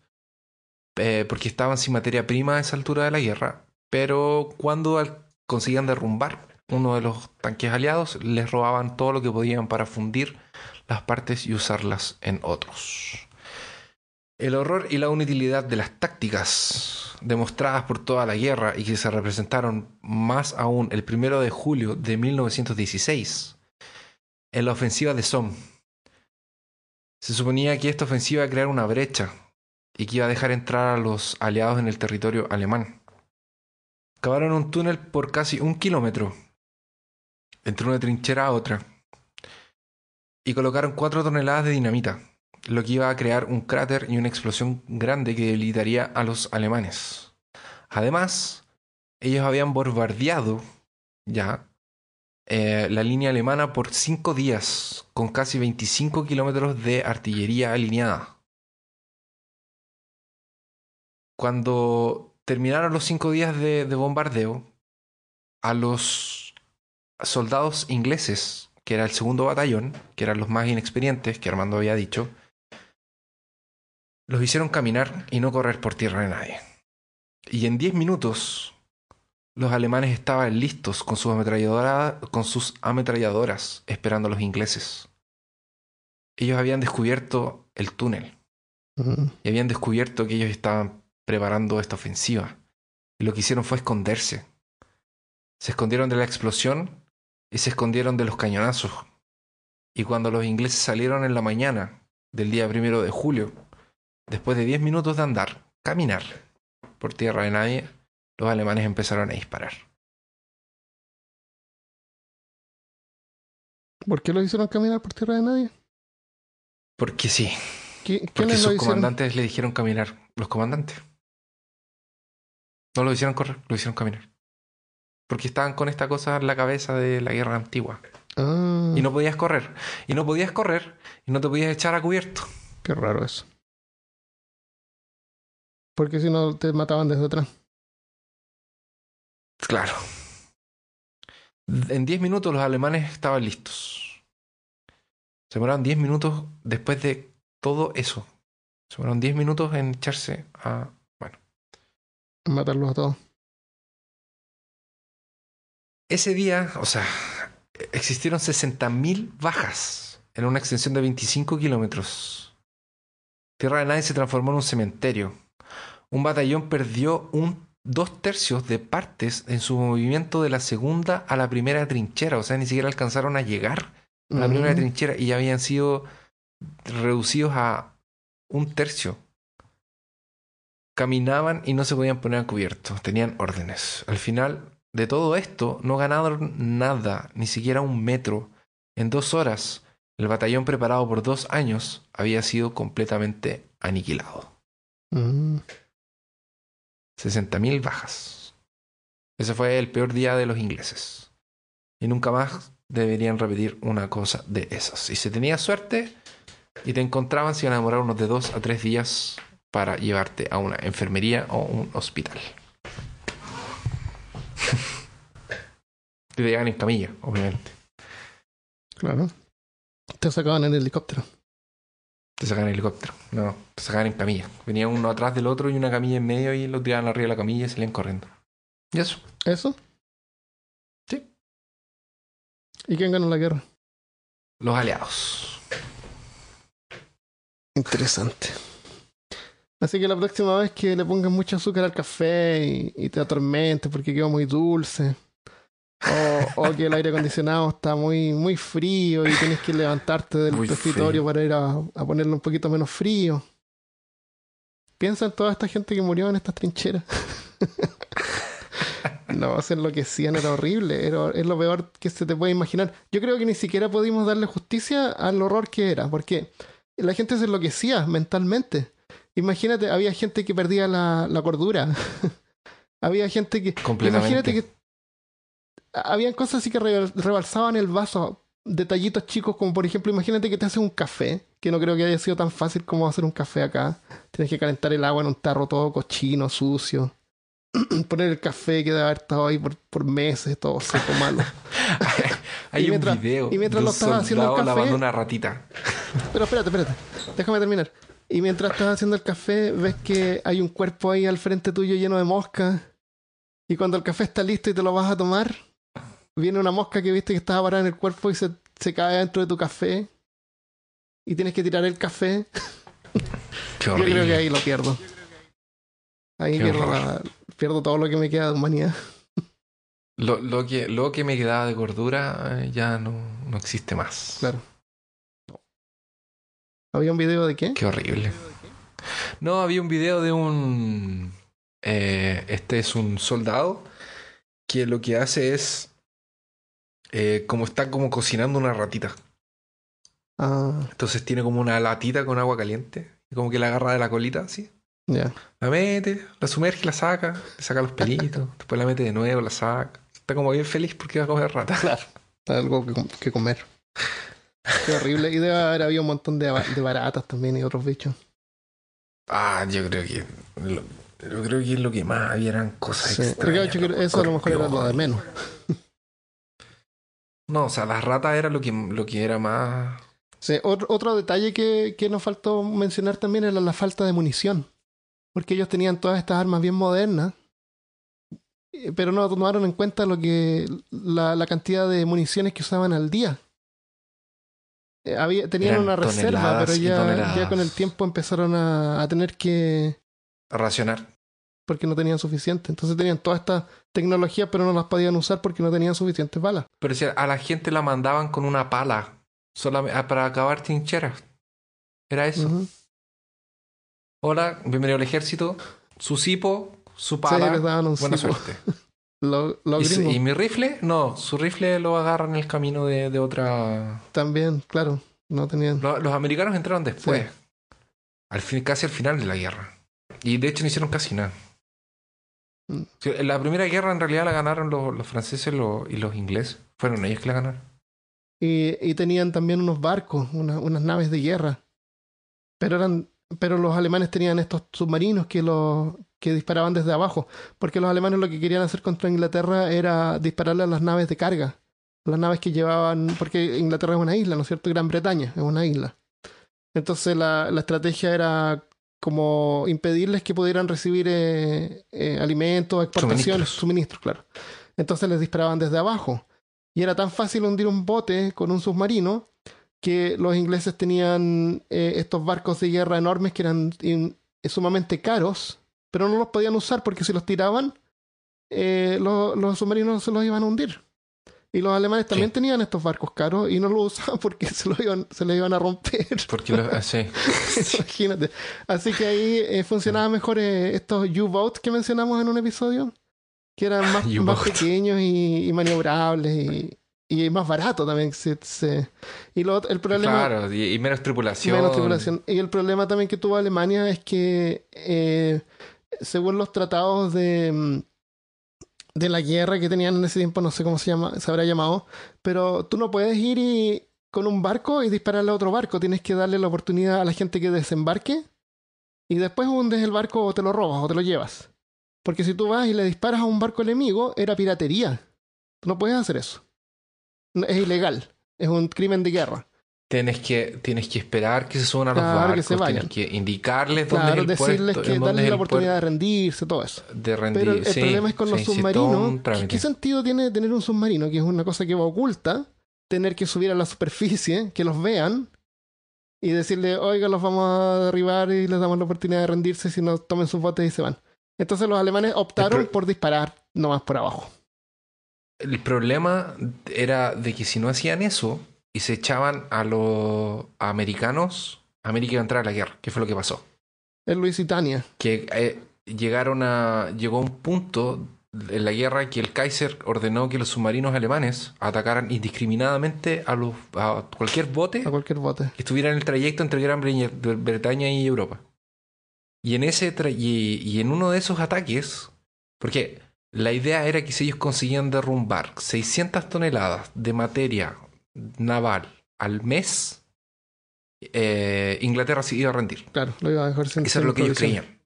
B: eh, porque estaban sin materia prima a esa altura de la guerra, pero cuando conseguían derrumbar uno de los tanques aliados, les robaban todo lo que podían para fundir las partes y usarlas en otros. El horror y la inutilidad de las tácticas demostradas por toda la guerra y que se representaron más aún el primero de julio de 1916 en la ofensiva de Somme. Se suponía que esta ofensiva iba a crear una brecha y que iba a dejar entrar a los aliados en el territorio alemán. Cavaron un túnel por casi un kilómetro entre una trinchera a otra y colocaron cuatro toneladas de dinamita lo que iba a crear un cráter y una explosión grande que debilitaría a los alemanes. Además, ellos habían bombardeado ya eh, la línea alemana por cinco días con casi 25 kilómetros de artillería alineada. Cuando terminaron los cinco días de bombardeo, a los soldados ingleses, que era el segundo batallón, que eran los más inexperientes, que Armando había dicho, los hicieron caminar y no correr por tierra de nadie. Y en diez minutos los alemanes estaban listos con sus, con sus ametralladoras esperando a los ingleses. Ellos habían descubierto el túnel y habían descubierto que ellos estaban preparando esta ofensiva. Y lo que hicieron fue esconderse. Se escondieron de la explosión y se escondieron de los cañonazos. Y cuando los ingleses salieron en la mañana del día primero de julio, Después de 10 minutos de andar, caminar por tierra de nadie, los alemanes empezaron a disparar.
A: ¿Por qué lo hicieron caminar por tierra de nadie?
B: Porque sí. Porque sus comandantes le dijeron caminar. Los comandantes. No lo hicieron correr, lo hicieron caminar. Porque estaban con esta cosa en la cabeza de la guerra antigua. Ah. Y no podías correr. Y no podías correr y no te podías echar a cubierto.
A: Qué raro eso. Porque si no te mataban desde atrás.
B: Claro. En 10 minutos los alemanes estaban listos. Se demoraron 10 minutos después de todo eso. Se demoraron 10 minutos en echarse a.
A: Matarlos a todos.
B: Ese día, o sea, existieron 60.000 bajas en una extensión de 25 kilómetros. Tierra de Nadie se transformó en un cementerio un batallón perdió un dos tercios de partes en su movimiento de la segunda a la primera trinchera. O sea, ni siquiera alcanzaron a llegar a la primera trinchera y ya habían sido reducidos a un tercio. Caminaban y no se podían poner a cubierto. Tenían órdenes. Al final, de todo esto no ganaron nada, ni siquiera un metro. En dos horas, el batallón preparado por dos años había sido completamente aniquilado.
A: Mm.
B: 60.000 bajas. Ese fue el peor día de los ingleses. Y nunca más deberían repetir una cosa de esas. Y si tenías suerte y te encontraban, se iban a demorar unos de dos a tres días para llevarte a una enfermería o un hospital. y te llegan en camilla, obviamente.
A: Claro. Te sacaban en el helicóptero.
B: Te sacaban en helicóptero. No, te sacaban en camilla. Venía uno atrás del otro y una camilla en medio y los tiraban arriba de la camilla y salían corriendo. Y eso.
A: ¿Eso?
B: Sí.
A: ¿Y quién ganó la guerra?
B: Los aliados.
A: Interesante. Así que la próxima vez que le pongas mucho azúcar al café y, y te atormente porque quedó muy dulce, o, o que el aire acondicionado está muy, muy frío y tienes que levantarte del
B: Muy
A: escritorio
B: frío.
A: para ir a, a ponerlo un poquito menos frío. Piensa en toda esta gente que murió en estas trincheras. no, se enloquecían, era horrible, era, es lo peor que se te puede imaginar. Yo creo que ni siquiera pudimos darle justicia al horror que era, porque la gente se enloquecía mentalmente. Imagínate, había gente que perdía la, la cordura. había gente que...
B: Completamente.
A: Imagínate que habían cosas así que re- rebalsaban el vaso. Detallitos chicos, como por ejemplo, imagínate que te haces un café, que no creo que haya sido tan fácil como hacer un café acá. Tienes que calentar el agua en un tarro todo cochino, sucio. Poner el café que debe haber estado ahí por, por meses, todo seco, malo.
B: Hay
A: Y
B: un video
A: y mientras lo estaba haciendo el café-
B: lavando una ratita.
A: Pero espérate, espérate. Déjame terminar. Y mientras estás haciendo el café, ves que hay un cuerpo ahí al frente tuyo lleno de moscas. Y cuando el café está listo y te lo vas a tomar, viene una mosca que viste que estaba parada en el cuerpo y se, se cae dentro de tu café. Y tienes que tirar el café.
B: Qué
A: Yo creo que ahí lo pierdo. Ahí pierdo, la- pierdo todo lo que me queda de humanidad.
B: Lo, lo que, lo que me quedaba de gordura eh, ya no, no existe más.
A: Claro. ¿Había un video de qué?
B: Qué horrible. No, había un video de un... eh, este es un soldado que lo que hace es... eh, como está como cocinando una ratita.
A: Ah,
B: Entonces tiene como una latita con agua caliente. Y como que la agarra de la colita así.
A: ya.
B: La mete, la sumerge, la saca, le saca los pelitos, después la mete de nuevo, la saca. Está como bien feliz porque va a comer rata. Claro.
A: Algo que, que comer. Qué horrible. Y debe haber habido un montón de, de baratas también y otros bichos.
B: Ah, yo creo que. Lo, yo creo que lo que más había eran cosas
A: Sí,
B: extrañas.
A: creo que eso a lo mejor era lo de menos.
B: No, o sea, las ratas era lo que, lo que era más.
A: Sí, otro, otro detalle que, que nos faltó mencionar también era la falta de munición. Porque ellos tenían todas estas armas bien modernas, eh, pero no tomaron en cuenta lo que la, la cantidad de municiones que usaban al día. Eh, había, tenían
B: Eran
A: una reserva, pero ya, con el tiempo empezaron a, a tener que...
B: Racionar.
A: porque no tenían suficiente. Entonces tenían toda esta tecnología, pero no las podían usar porque no tenían suficientes balas.
B: Pero si a la gente la mandaban con una pala solamente, ah, para acabar trincheras. Era eso. Hola, bienvenido al ejército. Su cipo, su
A: Sí,
B: pala.
A: les daban un
B: Buena
A: cipo.
B: suerte.
A: Lo-
B: ¿Y, mi rifle? No, su rifle lo agarran en el camino de, de otra.
A: también, claro, no tenían.
B: Lo- Los, americanos entraron después.
A: Sí.
B: Al fin, casi al final de la guerra. Y de hecho no hicieron casi nada.
A: Mm.
B: La primera guerra en realidad la ganaron los, los franceses y los ingleses. Fueron ellos que la ganaron.
A: Y, y tenían también unos barcos, una- unas naves de guerra. Pero eran, pero los alemanes tenían estos submarinos que los que disparaban desde abajo, porque los alemanes lo que querían hacer contra Inglaterra era dispararle a las naves de carga, las naves que llevaban, porque Inglaterra es una isla, ¿no es cierto? Gran Bretaña es una isla. Entonces la, la estrategia era como impedirles que pudieran recibir eh, eh, alimentos, exportaciones,
B: Suministros.
A: suministros, claro. Entonces les disparaban desde abajo. Y era tan fácil hundir un bote con un submarino que los ingleses tenían eh, estos barcos de guerra enormes que eran in- sumamente caros, pero no los podían usar porque si los tiraban, eh, lo- los submarinos se los iban a hundir. Y los alemanes también
B: Sí.
A: tenían estos barcos caros y no los usaban porque se los iban, se les iban a romper.
B: Porque los, ah, sí.
A: Imagínate. Así que ahí eh, funcionaba mejor eh, estos U-boats que mencionamos en un episodio, que eran más, más pequeños y, y maniobrables y, y más barato también. Se, se- y lo, el problema,
B: Claro, y, y menos tripulación.
A: menos tripulación. Y el problema también que tuvo Alemania es que, eh, según los tratados de, mm, de la guerra que tenían en ese tiempo, no sé cómo se llama, se habrá llamado, pero tú no puedes ir y, con un barco y dispararle a otro barco. Tienes que darle la oportunidad a la gente que desembarque y después hundes el barco o te lo robas o te lo llevas. Porque si tú vas y le disparas a un barco enemigo, era piratería. Tú no puedes hacer eso. Es ilegal. Es un crimen de guerra.
B: Tienes que, tienes que esperar que se suban a los
A: Claro, que
B: barcos,
A: se vayan.
B: tienes que indicarles dónde
A: Claro,
B: es el
A: decirles
B: puerto,
A: que
B: dónde
A: darles
B: es
A: la oportunidad de rendirse, todo eso.
B: de rendir.
A: Pero el
B: Sí,
A: problema es con
B: sí,
A: los
B: sí,
A: submarinos.
B: un
A: ¿Qué, qué sentido tiene tener un submarino, que es una cosa que va oculta, tener que subir a la superficie, que los vean y decirle, oiga, los vamos a derribar y les damos la oportunidad de rendirse si no tomen sus botes y se van? Entonces los alemanes optaron por disparar nomás por abajo.
B: El problema era de que si no hacían eso y se echaban a los americanos, América iba a entrar a la guerra. ¿Qué fue lo que pasó?
A: Es Luisitania.
B: Que eh, llegaron a. Llegó un punto en la guerra que el Kaiser ordenó que los submarinos alemanes atacaran indiscriminadamente a, los, a cualquier bote
A: A cualquier bote.
B: que estuviera en el trayecto entre Gran Bre- Bretaña y Europa. Y en ese tra- y, y en uno de esos ataques, porque la idea era que si ellos conseguían derrumbar 600 toneladas de materia naval al mes, eh, Inglaterra se iba a rendir.
A: Claro, lo iba a dejar sin
B: Eso es lo que ellos creían.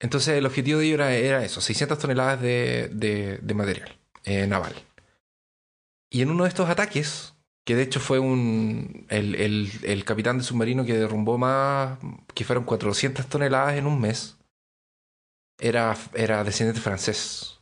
B: Entonces el objetivo de ellos era, era eso, 600 toneladas de, de- de material eh, naval. Y en uno de estos ataques, que de hecho fue un el, el- el capitán de submarino que derrumbó más, que fueron 400 toneladas en un mes, era, era descendiente francés.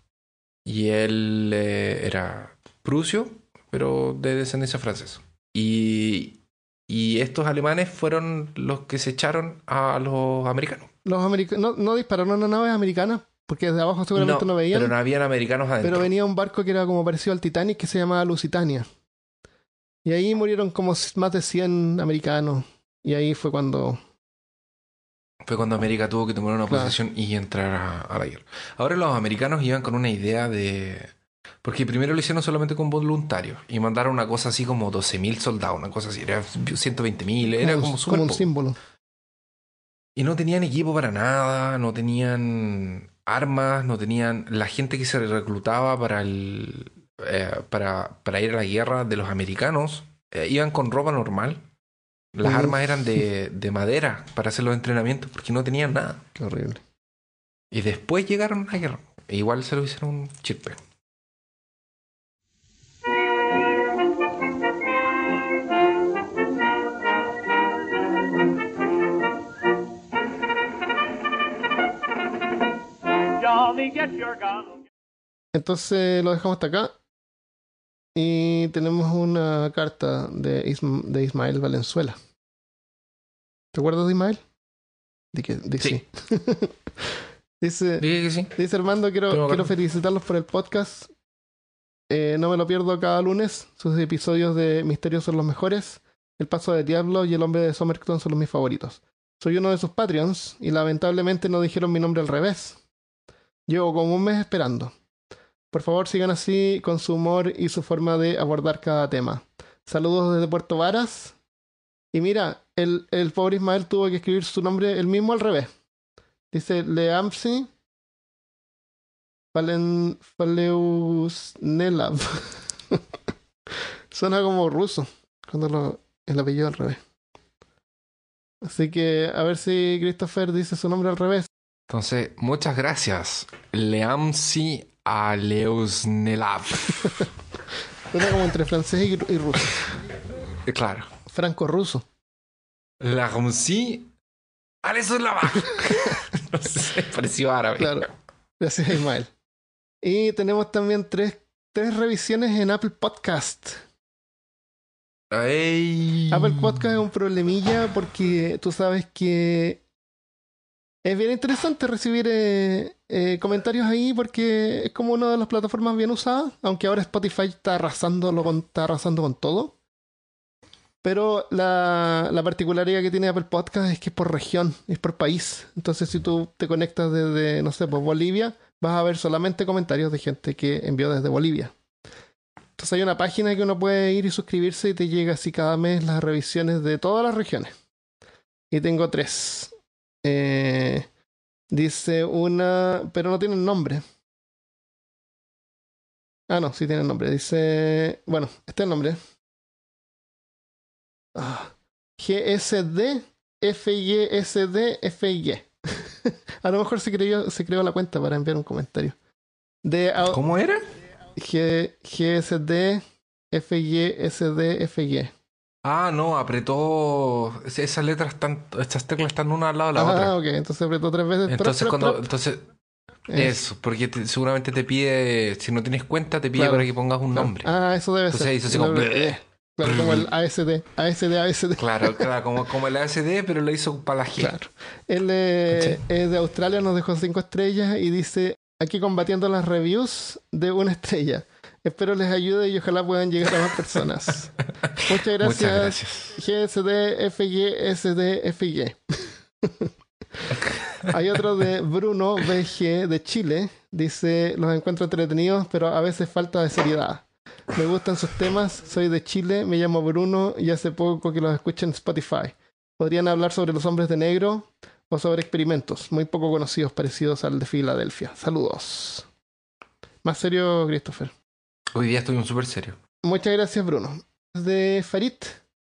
B: Y él eh, era prusio, pero de descendencia francesa. Y, y estos alemanes fueron los que se echaron a los americanos.
A: Los americanos no, no dispararon a naves americanas porque desde abajo seguramente no, veían.
B: pero no habían americanos adentro.
A: Pero venía un barco que era como parecido al Titanic que se llamaba Lusitania. Y ahí murieron como más de 100 americanos. Y ahí fue cuando...
B: Fue cuando América tuvo que tomar una
A: Claro.
B: posición y entrar a, a la guerra. Ahora los americanos iban con una idea de... Porque primero lo hicieron solamente con voluntarios y mandaron una cosa así como 12.000 soldados, una cosa así, era 120.000, era como, súper
A: como un símbolo.
B: Y no tenían equipo para nada, no tenían armas, no tenían la gente que se reclutaba para el eh, para, para ir a la guerra de los americanos eh, iban con ropa normal. Las armas eran de, de madera para hacer los entrenamientos porque no tenían nada.
A: Qué horrible.
B: Y después llegaron a la guerra. E igual se lo hicieron chirpe.
A: Entonces lo dejamos hasta acá. Y tenemos una carta de, Ism- de Ismael Valenzuela. ¿Te acuerdas de Ismael? Di que, di que
B: Sí.
A: sí. Dice,
B: Dije que sí.
A: Dice Armando, quiero, felicitarlos por el podcast. Eh, no me lo pierdo cada lunes. Sus episodios de Misterios son los mejores. El Paso de Diablo y El Hombre de Somerton son los mis favoritos. Soy uno de sus Patreons y lamentablemente no dijeron mi nombre al revés. Llevo como un mes esperando. Por favor, sigan así con su humor y su forma de abordar cada tema. Saludos desde Puerto Varas. Y mira, el, el pobre Ismael tuvo que escribir su nombre el mismo al revés. Dice Leamsi Falen, Faleusnelav. Suena como ruso cuando lo, el apellido al revés. Así que a ver si Christopher dice su nombre al revés.
B: Entonces, muchas gracias. Leamsi Aleusnelav.
A: Suena como entre francés y, y ruso.
B: Eh, claro.
A: Franco-ruso.
B: Leamsi Aleusnelav. no sé, pareció árabe.
A: Claro. Gracias, Ismael. Y tenemos también tres, tres revisiones en Apple Podcast.
B: Ey.
A: Apple Podcast es un problemilla porque tú sabes que es bien interesante recibir eh, eh, comentarios ahí porque es como una de las plataformas bien usadas, aunque ahora Spotify está arrasando, con, está arrasando con todo. Pero la, la particularidad que tiene Apple Podcast es que es por región, es por país. Entonces si tú te conectas desde, no sé, pues Bolivia, vas a ver solamente comentarios de gente que envió desde Bolivia. Entonces hay una página que uno puede ir y suscribirse y te llega así cada mes las revisiones de todas las regiones. Y tengo tres. Eh, dice una, pero no tienen nombre. Ah, no, sí tienen nombre. Dice, bueno, este es el nombre. Ah, GSD FYSD FY. A lo mejor se creó, se creó la cuenta para enviar un comentario. De
B: ¿Cómo era?
A: G- GSD FYSD FY.
B: Ah, no, apretó. Esas letras están. Estas teclas están una al lado de la
A: Ah,
B: otra.
A: ok, entonces apretó tres veces.
B: Entonces, cuando. Entonces,
A: Eh,
B: eso, porque te- seguramente te pide. Si no tienes cuenta, te pide
A: Claro.
B: para que pongas un nombre.
A: Ah, eso debe
B: Entonces
A: ser.
B: hizo así como.
A: Claro, como el ASD, ASD, ASD.
B: Claro, claro, como, como el ASD, pero lo hizo para la G.
A: Claro. Él eh, es de Australia, nos dejó cinco estrellas y dice, aquí combatiendo las reviews de una estrella. Espero les ayude y ojalá puedan llegar a más personas. Muchas gracias.
B: Muchas gracias.
A: GSD, FY, FY. Hay otro de Bruno BG de Chile. Dice, los encuentro entretenidos, pero a veces falta de seriedad. Me gustan sus temas, soy de Chile, me llamo Bruno y hace poco que los escucho en Spotify. Podrían hablar sobre los hombres de negro o sobre experimentos muy poco conocidos parecidos al de Filadelfia. Saludos. Más serio, Christopher.
B: Hoy día estoy un súper serio.
A: Muchas gracias, Bruno. De Farid,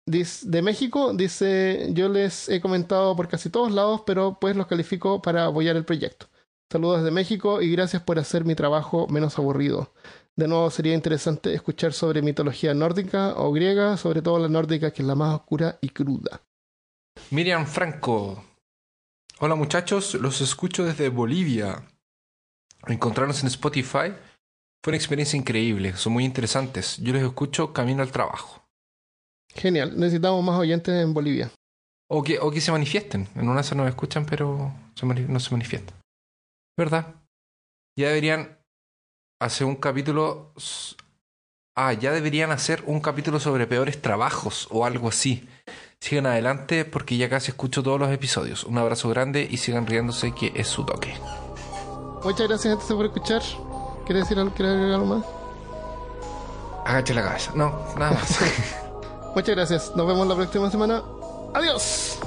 A: de México, dice: Yo les he comentado por casi todos lados, pero pues los califico para apoyar el proyecto. Saludos desde México y gracias por hacer mi trabajo menos aburrido. De nuevo, sería interesante escuchar sobre mitología nórdica o griega, sobre todo la nórdica, que es la más oscura y cruda.
B: Miriam Franco. Hola muchachos, los escucho desde Bolivia. Encontrarnos en Spotify fue una experiencia increíble, son muy interesantes. Yo les escucho camino al trabajo.
A: Genial, necesitamos más oyentes en Bolivia.
B: O que, o que se manifiesten. En una se nos escuchan, pero se no se manifiestan. ¿Verdad? Ya deberían hacer un capítulo. Ah, ya deberían hacer un capítulo sobre peores trabajos o algo así. Sigan adelante porque ya casi escucho todos los episodios. Un abrazo grande y sigan riéndose que es su toque.
A: Muchas gracias, por escuchar. ¿Quieres decir algo, ¿quieres agregar algo más?
B: Agache la cabeza. No, nada más.
A: Muchas gracias. Nos vemos la próxima semana. Adiós.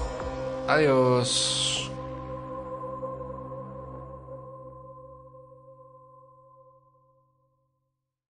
B: Adiós.